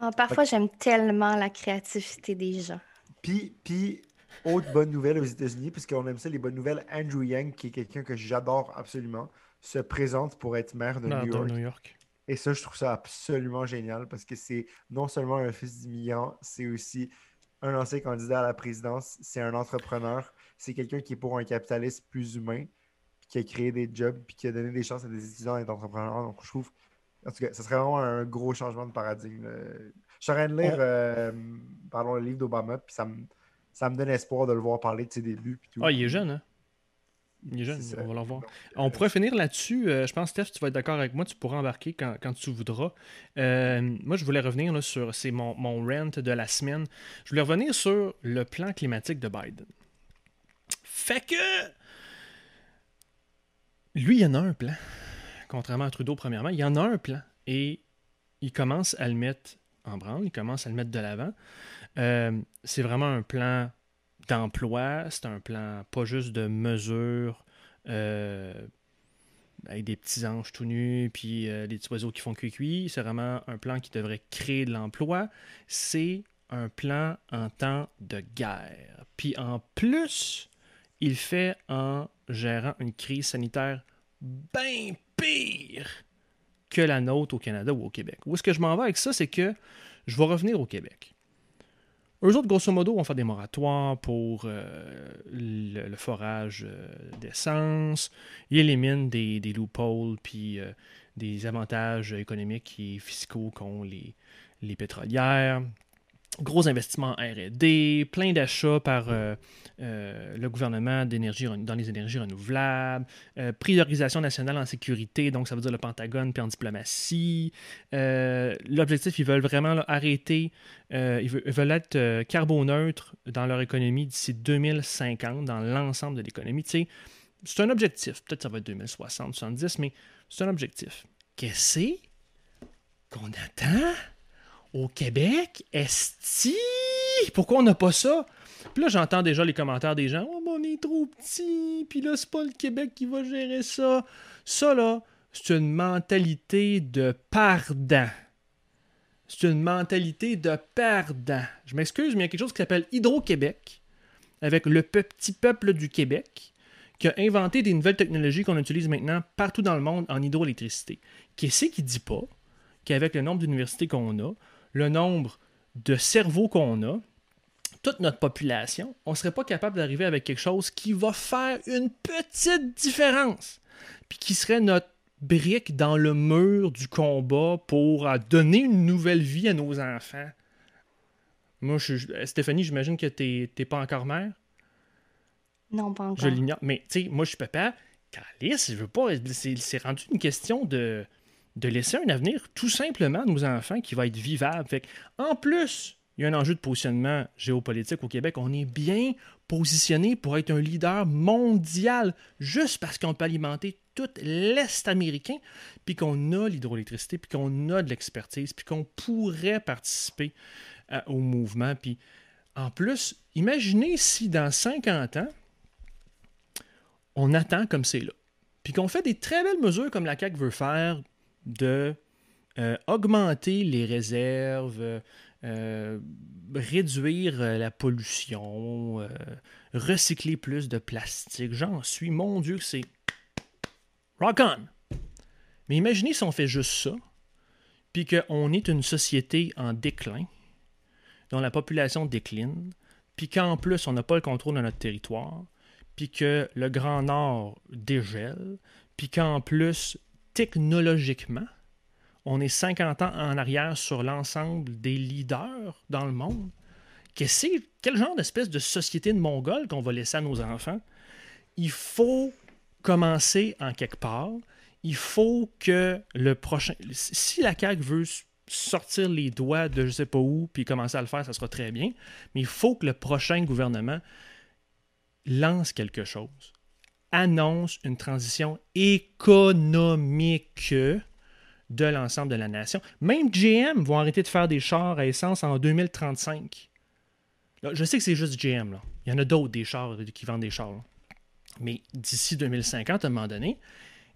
Ah, parfois, j'aime tellement la créativité des gens. Puis, puis autre bonne nouvelle aux États-Unis, puisqu'on aime ça, les bonnes nouvelles, Andrew Yang, qui est quelqu'un que j'adore absolument, se présente pour être maire de New, York. Et ça, je trouve ça absolument génial parce que c'est non seulement un fils d'immigrant, c'est aussi un ancien candidat à la présidence, c'est un entrepreneur, c'est quelqu'un qui est pour un capitalisme plus humain, qui a créé des jobs, puis qui a donné des chances à des étudiants et entrepreneurs. Donc, je trouve, en tout cas, ça serait vraiment un gros changement de paradigme. Je suis en train de lire, euh, pardon, le livre d'Obama, puis ça me, ça me donne espoir de le voir parler de ses débuts. Puis tout. Ah, il est jeune, hein? Il est jeune, on va le revoir. on pourrait finir là-dessus. Euh, je pense, Steph, tu vas être d'accord avec moi. Tu pourras embarquer quand, quand tu voudras. Euh, moi, je voulais revenir là, sur. C'est mon, mon rant de la semaine. Je voulais revenir sur le plan climatique de Biden. Fait que. Lui, il y en a un plan. Contrairement à Trudeau, premièrement, il y en a un plan. Et il commence à le mettre en branle. Il commence à le mettre de l'avant. Euh, c'est vraiment un plan d'emploi, c'est un plan pas juste de mesures euh, avec des petits anges tout nus, puis euh, des petits oiseaux qui font cuit-cuit. C'est vraiment un plan qui devrait créer de l'emploi. C'est un plan en temps de guerre. Puis en plus, il fait en gérant une crise sanitaire bien pire que la nôtre au Canada ou au Québec. Où est-ce que je m'en vais avec ça? C'est que je vais revenir au Québec. Eux autres, grosso modo, vont faire des moratoires pour euh, le, forage euh, d'essence. Ils éliminent des, loopholes puis euh, des avantages économiques et fiscaux qu'ont les pétrolières gros investissements en RD, plein d'achats par euh, euh, le gouvernement dans les énergies renouvelables, euh, priorisation nationale en sécurité, donc ça veut dire le Pentagone puis en diplomatie. L'objectif, ils veulent vraiment arrêter, ils, veulent, être carboneutres dans leur économie d'ici 2050, dans l'ensemble de l'économie. c'est un objectif. Peut-être ça va être 2060, 70, mais c'est un objectif. Qu'est-ce qu'on attend? Au Québec, esti, pourquoi on n'a pas ça? Puis là, j'entends déjà les commentaires des gens. Oh, on est trop petit. Puis là, c'est pas le Québec qui va gérer ça. Ça, là, c'est une mentalité de pardon. C'est une mentalité de perdant. Je m'excuse, mais il y a quelque chose qui s'appelle Hydro-Québec, avec le petit peuple du Québec, qui a inventé des nouvelles technologies qu'on utilise maintenant partout dans le monde en hydroélectricité. Qu'est-ce qui dit pas qu'avec le nombre d'universités qu'on a, le nombre de cerveaux qu'on a, toute notre population, on ne serait pas capable d'arriver avec quelque chose qui va faire une petite différence, puis qui serait notre brique dans le mur du combat pour donner une nouvelle vie à nos enfants. Moi, je, Stéphanie, j'imagine que tu n'es pas encore mère? Non, pas encore. Je l'ignore. Mais, tu sais, moi, je suis papa. Calice, je veux pas. C'est rendu une question de de laisser un avenir tout simplement à nos enfants qui va être vivable. En plus, il y a un enjeu de positionnement géopolitique au Québec. On est bien positionné pour être un leader mondial juste parce qu'on peut alimenter tout l'Est américain, puis qu'on a l'hydroélectricité, puis qu'on a de l'expertise, puis qu'on pourrait participer euh, au mouvement. Puis en plus, imaginez si dans 50 ans, on attend comme c'est là. Puis qu'on fait des très belles mesures comme la CAQ veut faire, de euh, augmenter les réserves, euh, réduire euh, la pollution, recycler plus de plastique. J'en suis, mon Dieu, c'est rock on! Mais imaginez si on fait juste ça, puis qu'on est une société en déclin, dont la population décline, puis qu'en plus on n'a pas le contrôle de notre territoire, puis que le Grand Nord dégèle, puis qu'en plus technologiquement, on est 50 ans en arrière sur l'ensemble des leaders dans le monde. Qu'est-ce quel genre d'espèce de société de Mongols qu'on va laisser à nos enfants? Il faut commencer en quelque part. Il faut que le prochain. Si la CAQ veut sortir les doigts de je sais pas où puis commencer à le faire, ça sera très bien. Mais il faut que le prochain gouvernement lance quelque chose annonce une transition économique de l'ensemble de la nation. Même GM vont arrêter de faire des chars à essence en 2035. je sais que c'est juste GM. Il y en a d'autres des chars qui vendent des chars. Mais d'ici 2050, à un moment donné,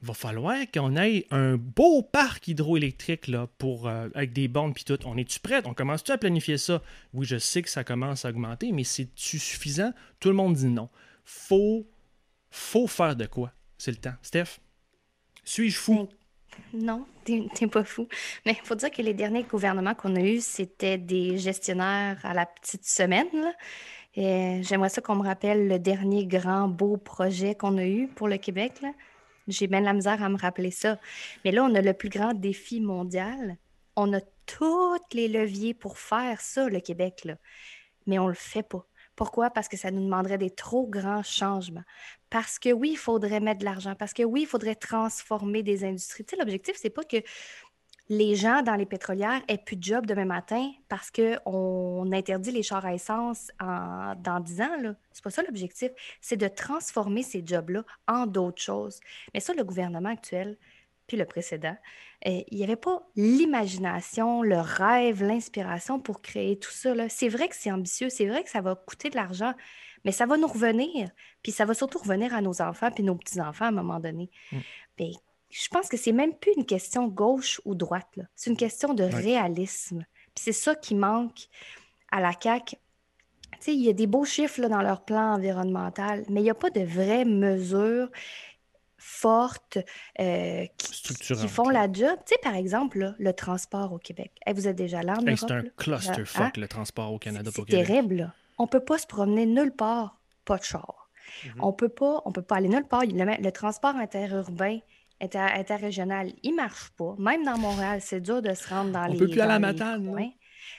il va falloir qu'on ait un beau parc hydroélectrique là, pour, euh, avec des bornes puis tout. On est-tu prêt? On commence-tu à planifier ça? Oui, je sais que ça commence à augmenter, mais c'est-tu suffisant? Tout le monde dit non. faut faut faire de quoi? C'est le temps. Steph, suis-je fou? Non, t'es pas fou. Mais il faut dire que les derniers gouvernements qu'on a eus, c'était des gestionnaires à la petite semaine. J'aimerais ça qu'on me rappelle le dernier grand beau projet qu'on a eu pour le Québec. J'ai bien la misère à me rappeler ça. Mais là, on a le plus grand défi mondial. On a tous les leviers pour faire ça, le Québec, mais on le fait pas. Pourquoi? Parce que ça nous demanderait des trop grands changements. Parce que oui, il faudrait mettre de l'argent. Parce que oui, il faudrait transformer des industries. Tu sais, l'objectif, c'est pas que les gens dans les pétrolières aient plus de job demain matin parce qu'on interdit les chars à essence dans 10 ans. Ce n'est pas ça l'objectif. C'est de transformer ces jobs-là en d'autres choses. Mais ça, le gouvernement actuel, puis le précédent, euh, il n'y avait pas l'imagination, le rêve, l'inspiration pour créer tout ça. C'est vrai que c'est ambitieux, c'est vrai que ça va coûter de l'argent, mais ça va nous revenir. Puis ça va surtout revenir à nos enfants puis nos petits-enfants à un moment donné. Mm. Ben, je pense que c'est même plus une question gauche ou droite. C'est une question de réalisme. Puis c'est ça qui manque à la CAQ. il y a des beaux chiffres dans leur plan environnemental, mais il n'y a pas de vraies mesures fortes euh, qui, font la job. Tu sais, par exemple, le transport au Québec. vous êtes déjà là en C'est un clusterfuck, hein? le transport au Canada C'est terrible. On ne peut pas se promener nulle part, pas de char. Mm-hmm. On peut pas, on peut pas aller nulle part. Le, transport interurbain, interrégional, il ne marche pas. Même dans Montréal, c'est dur de se rendre dans les. On peut plus aller à matane.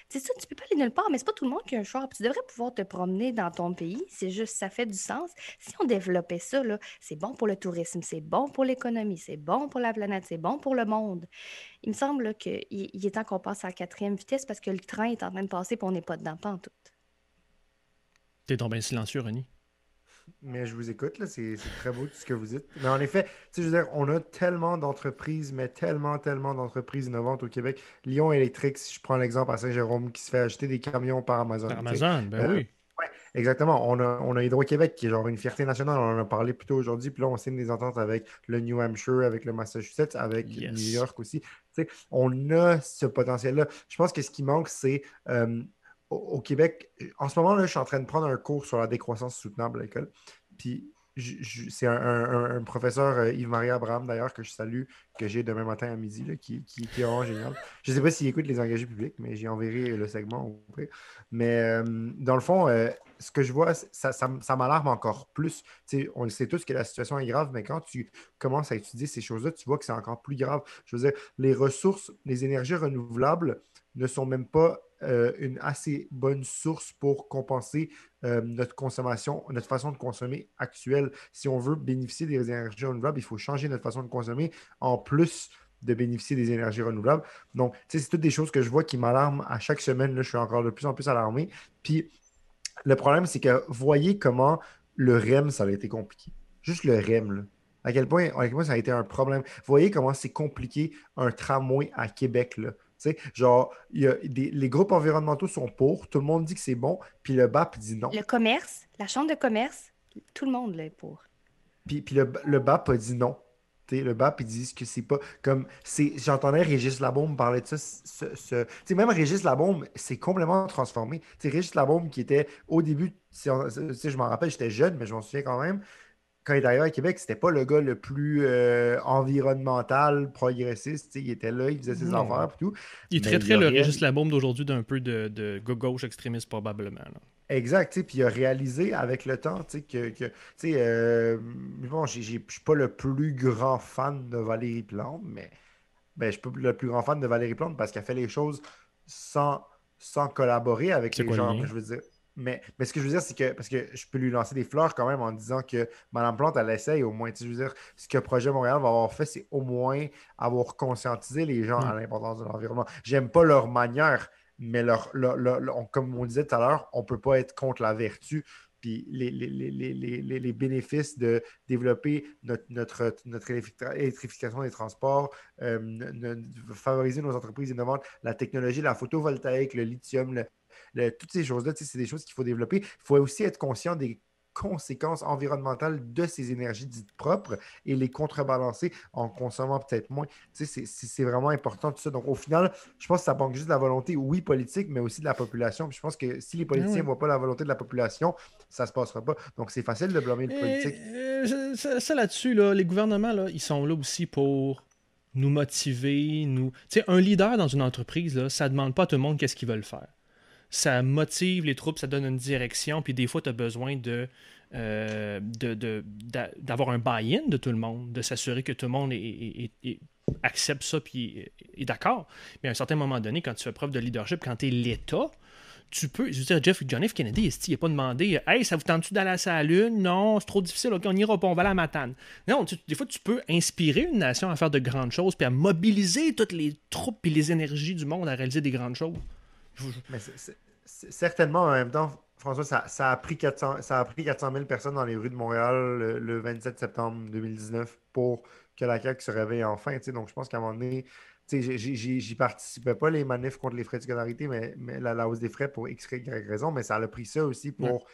C'est ça, tu peux pas aller nulle part, mais c'est pas tout le monde qui a un choix. Tu devrais pouvoir te promener dans ton pays. C'est juste, ça fait du sens. Si on développait ça, c'est bon pour le tourisme, c'est bon pour l'économie, c'est bon pour la planète, c'est bon pour le monde. Il me semble qu'il il est temps qu'on passe à la quatrième vitesse parce que le train est en train de passer et on n'est pas dedans, pas en tout. T'es tombé silencieux, René. Mais je vous écoute, là, c'est très beau tout ce que vous dites. Mais en effet, je veux dire, on a tellement d'entreprises, mais tellement, tellement d'entreprises innovantes au Québec. Lyon Électrique, si je prends l'exemple à Saint-Jérôme, qui se fait acheter des camions par Amazon. Par Amazon, ben euh, oui. Ouais, exactement. On a, on a Hydro-Québec qui est genre une fierté nationale. On en a parlé plus tôt aujourd'hui. Puis là, on signe des ententes avec le New Hampshire, avec le Massachusetts, avec New York aussi. on a ce potentiel-là. Je pense que ce qui manque, c'est euh, au, Québec, en ce moment, là, je suis en train de prendre un cours sur la décroissance soutenable à l'école. Puis c'est un, professeur, euh, Yves-Marie Abraham d'ailleurs, que je salue, que j'ai demain matin à midi, qui, est vraiment génial. Je ne sais pas s'il écoute les engagés publics, mais j'y enverrai le segment. Mais euh, dans le fond, euh, ce que je vois, ça, ça, m'alarme encore plus. on sait tous que la situation est grave, mais quand tu commences à étudier ces choses-là, tu vois que c'est encore plus grave. Je veux dire, les ressources, les énergies renouvelables ne sont même pas euh, une assez bonne source pour compenser euh, notre consommation, notre façon de consommer actuelle. Si on veut bénéficier des énergies renouvelables, il faut changer notre façon de consommer en plus de bénéficier des énergies renouvelables. Donc, c'est toutes des choses que je vois qui m'alarment à chaque semaine. Là, je suis encore de plus en plus alarmé. Puis, le problème, c'est que voyez comment le REM, ça a été compliqué. Juste le REM, là. À quel, point, à quel point ça a été un problème. Voyez comment c'est compliqué un tramway à Québec. Là genre, y a les groupes environnementaux sont pour, tout le monde dit que c'est bon, puis le BAP dit non. Le commerce, la chambre de commerce, tout le monde l'est pour. Puis, puis le, le, BAP a dit non. le BAP, ils disent que c'est pas comme. J'entendais Régis Labaume parler de ça. Ce, même Régis Labaume, c'est complètement transformé. T'sais, Régis Labaume, qui était au début, je m'en rappelle, j'étais jeune, mais je m'en souviens quand même quand il est arrivé à Québec, c'était pas le gars le plus euh, environnemental, progressiste. Il était là, il faisait ses affaires et tout. Il traiterait le Régis Labaume d'aujourd'hui d'un peu de, de, gauche extrémiste, probablement. Exact, puis il a réalisé avec le temps que, que euh, bon, je suis pas le plus grand fan de Valérie Plante, mais ben, je suis pas le plus grand fan de Valérie Plante parce qu'elle fait les choses sans, sans collaborer avec les gens. Je veux dire, mais, mais ce que je veux dire, c'est que, parce que je peux lui lancer des fleurs quand même en disant que Mme Plante, elle essaye au moins. Je veux dire, ce que Projet Montréal va avoir fait, c'est au moins avoir conscientisé les gens à mm. l'importance de l'environnement. J'aime pas leur manière, mais leur, comme on disait tout à l'heure, on ne peut pas être contre la vertu. Puis les, les, bénéfices de développer notre, notre, notre électrification des transports, euh, favoriser nos entreprises innovantes, la technologie, la photovoltaïque, le lithium, le, toutes ces choses-là, c'est des choses qu'il faut développer. Il faut aussi être conscient des conséquences environnementales de ces énergies dites propres et les contrebalancer en consommant peut-être moins. C'est vraiment important tout ça. Donc, au final, je pense que ça manque juste de la volonté, oui, politique, mais aussi de la population. je pense que si les politiciens ne voient pas la volonté de la population, ça ne se passera pas. Donc, c'est facile de blâmer le politique. Euh, ça, là-dessus, là, les gouvernements, là, ils sont là aussi pour nous motiver, nous... Tu sais, un leader dans une entreprise, là, ça ne demande pas à tout le monde qu'est-ce qu'ils veulent faire ça motive les troupes, ça donne une direction, puis des fois, tu as besoin de, euh, d'avoir un buy-in de tout le monde, de s'assurer que tout le monde accepte ça puis est d'accord. Mais à un certain moment donné, quand tu fais preuve de leadership, quand tu es l'État, tu peux. Je veux dire, Jeff, John F. Kennedy, il n'a pas demandé Hey, ça vous tente-tu d'aller à la Lune? Non, c'est trop difficile, ok, on n'ira pas, on va à la matane. Non, des fois, tu peux inspirer une nation à faire de grandes choses, puis à mobiliser toutes les troupes et les énergies du monde à réaliser des grandes choses. Mais certainement, en même temps, François, ça, a pris 400, ça a pris 400 000 personnes dans les rues de Montréal le, 27 septembre 2019 pour que la CAQ se réveille enfin. Donc, je pense qu'à un moment donné, j'y participais pas les manifs contre les frais de scolarité, mais, mais la, hausse des frais pour X, Y raison, mais ça a pris ça aussi pour.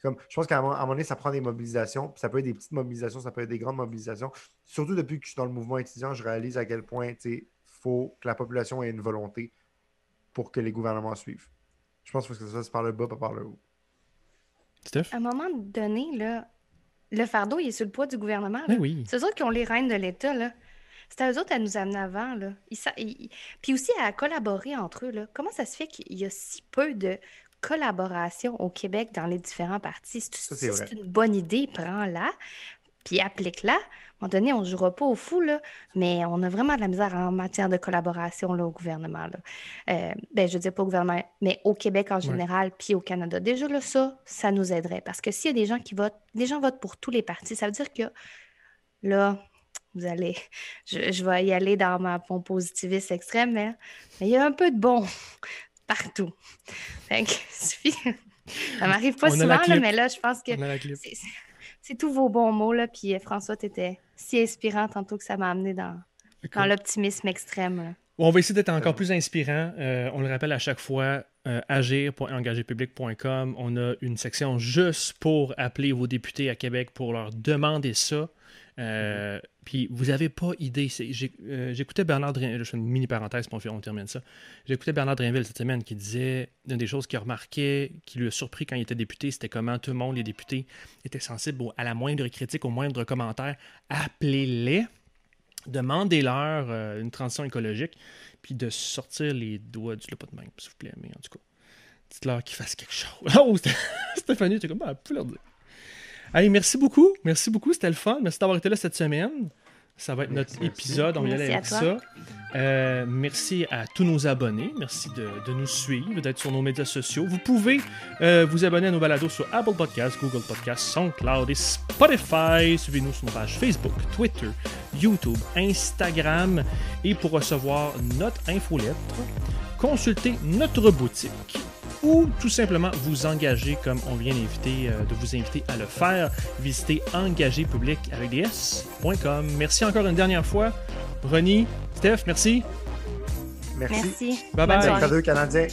Comme, je pense qu'à un, moment donné, ça prend des mobilisations. Ça peut être des petites mobilisations, ça peut être des grandes mobilisations. Surtout depuis que je suis dans le mouvement étudiant, je réalise à quel point il faut que la population ait une volonté pour que les gouvernements suivent. Je pense que ça se passe par le bas, pas par le haut. À un moment donné, là, le fardeau, il est sur le poids du gouvernement. Oui. C'est eux qui ont les rênes de l'État. Là. C'est à eux autres à nous amener avant. Là. Puis aussi à collaborer entre eux. Là. Comment ça se fait qu'il y a si peu de collaboration au Québec dans les différents partis? c'est une bonne idée, prends-la, puis applique-la. À un moment donné, on ne jouera pas au fou, là, mais on a vraiment de la misère en matière de collaboration là, au gouvernement. Là. Euh, ben, je veux dire pas au gouvernement, mais au Québec en général, puis au Canada. Déjà, là, ça, ça nous aiderait. Parce que s'il y a des gens qui votent, les gens votent pour tous les partis, ça veut dire que là, vous allez, je, vais y aller dans ma, mon positivisme extrême, mais, il y a un peu de bon partout. Fait que, ça m'arrive pas souvent, mais là, je pense que c'est tous vos bons mots, là, puis euh, François, tu étais si inspirant tantôt que ça m'a amené dans, dans l'optimisme extrême. On va essayer d'être encore plus inspirant. Euh, on le rappelle à chaque fois, euh, agir.engagerpublic.com. On a une section juste pour appeler vos députés à Québec pour leur demander ça. Euh, puis vous n'avez pas idée. Euh, j'écoutais Bernard Drinville, je fais une mini parenthèse on termine ça. J'écoutais Bernard cette semaine qui disait une des choses qu'il remarquait, qui lui a surpris quand il était député, c'était comment tout le monde, les députés, étaient sensibles à la moindre critique, au moindre commentaire. Appelez-les, demandez-leur euh, une transition écologique, puis de sortir les doigts du pas de même, s'il vous plaît. Mais en tout cas, dites-leur qu'ils fassent quelque chose. Oh, Stéphanie, tu comme, ah, leur dire. Allez, merci beaucoup. Merci beaucoup. C'était le fun. Merci d'avoir été là cette semaine. Ça va être notre épisode. On va y aller avec ça. Euh, merci à tous nos abonnés. Merci de, nous suivre, d'être sur nos médias sociaux. Vous pouvez euh, vous abonner à nos balados sur Apple Podcasts, Google Podcasts, SoundCloud et Spotify. Suivez-nous sur nos pages Facebook, Twitter, YouTube, Instagram. Et pour recevoir notre infolettre, consultez notre boutique ou tout simplement vous engager comme on vient d'inviter, euh, de vous inviter à le faire. Visitez engagerpublic avec des S.com. Merci encore une dernière fois. Ronnie, Steph, merci. Merci. merci. Bye bye. Canadien.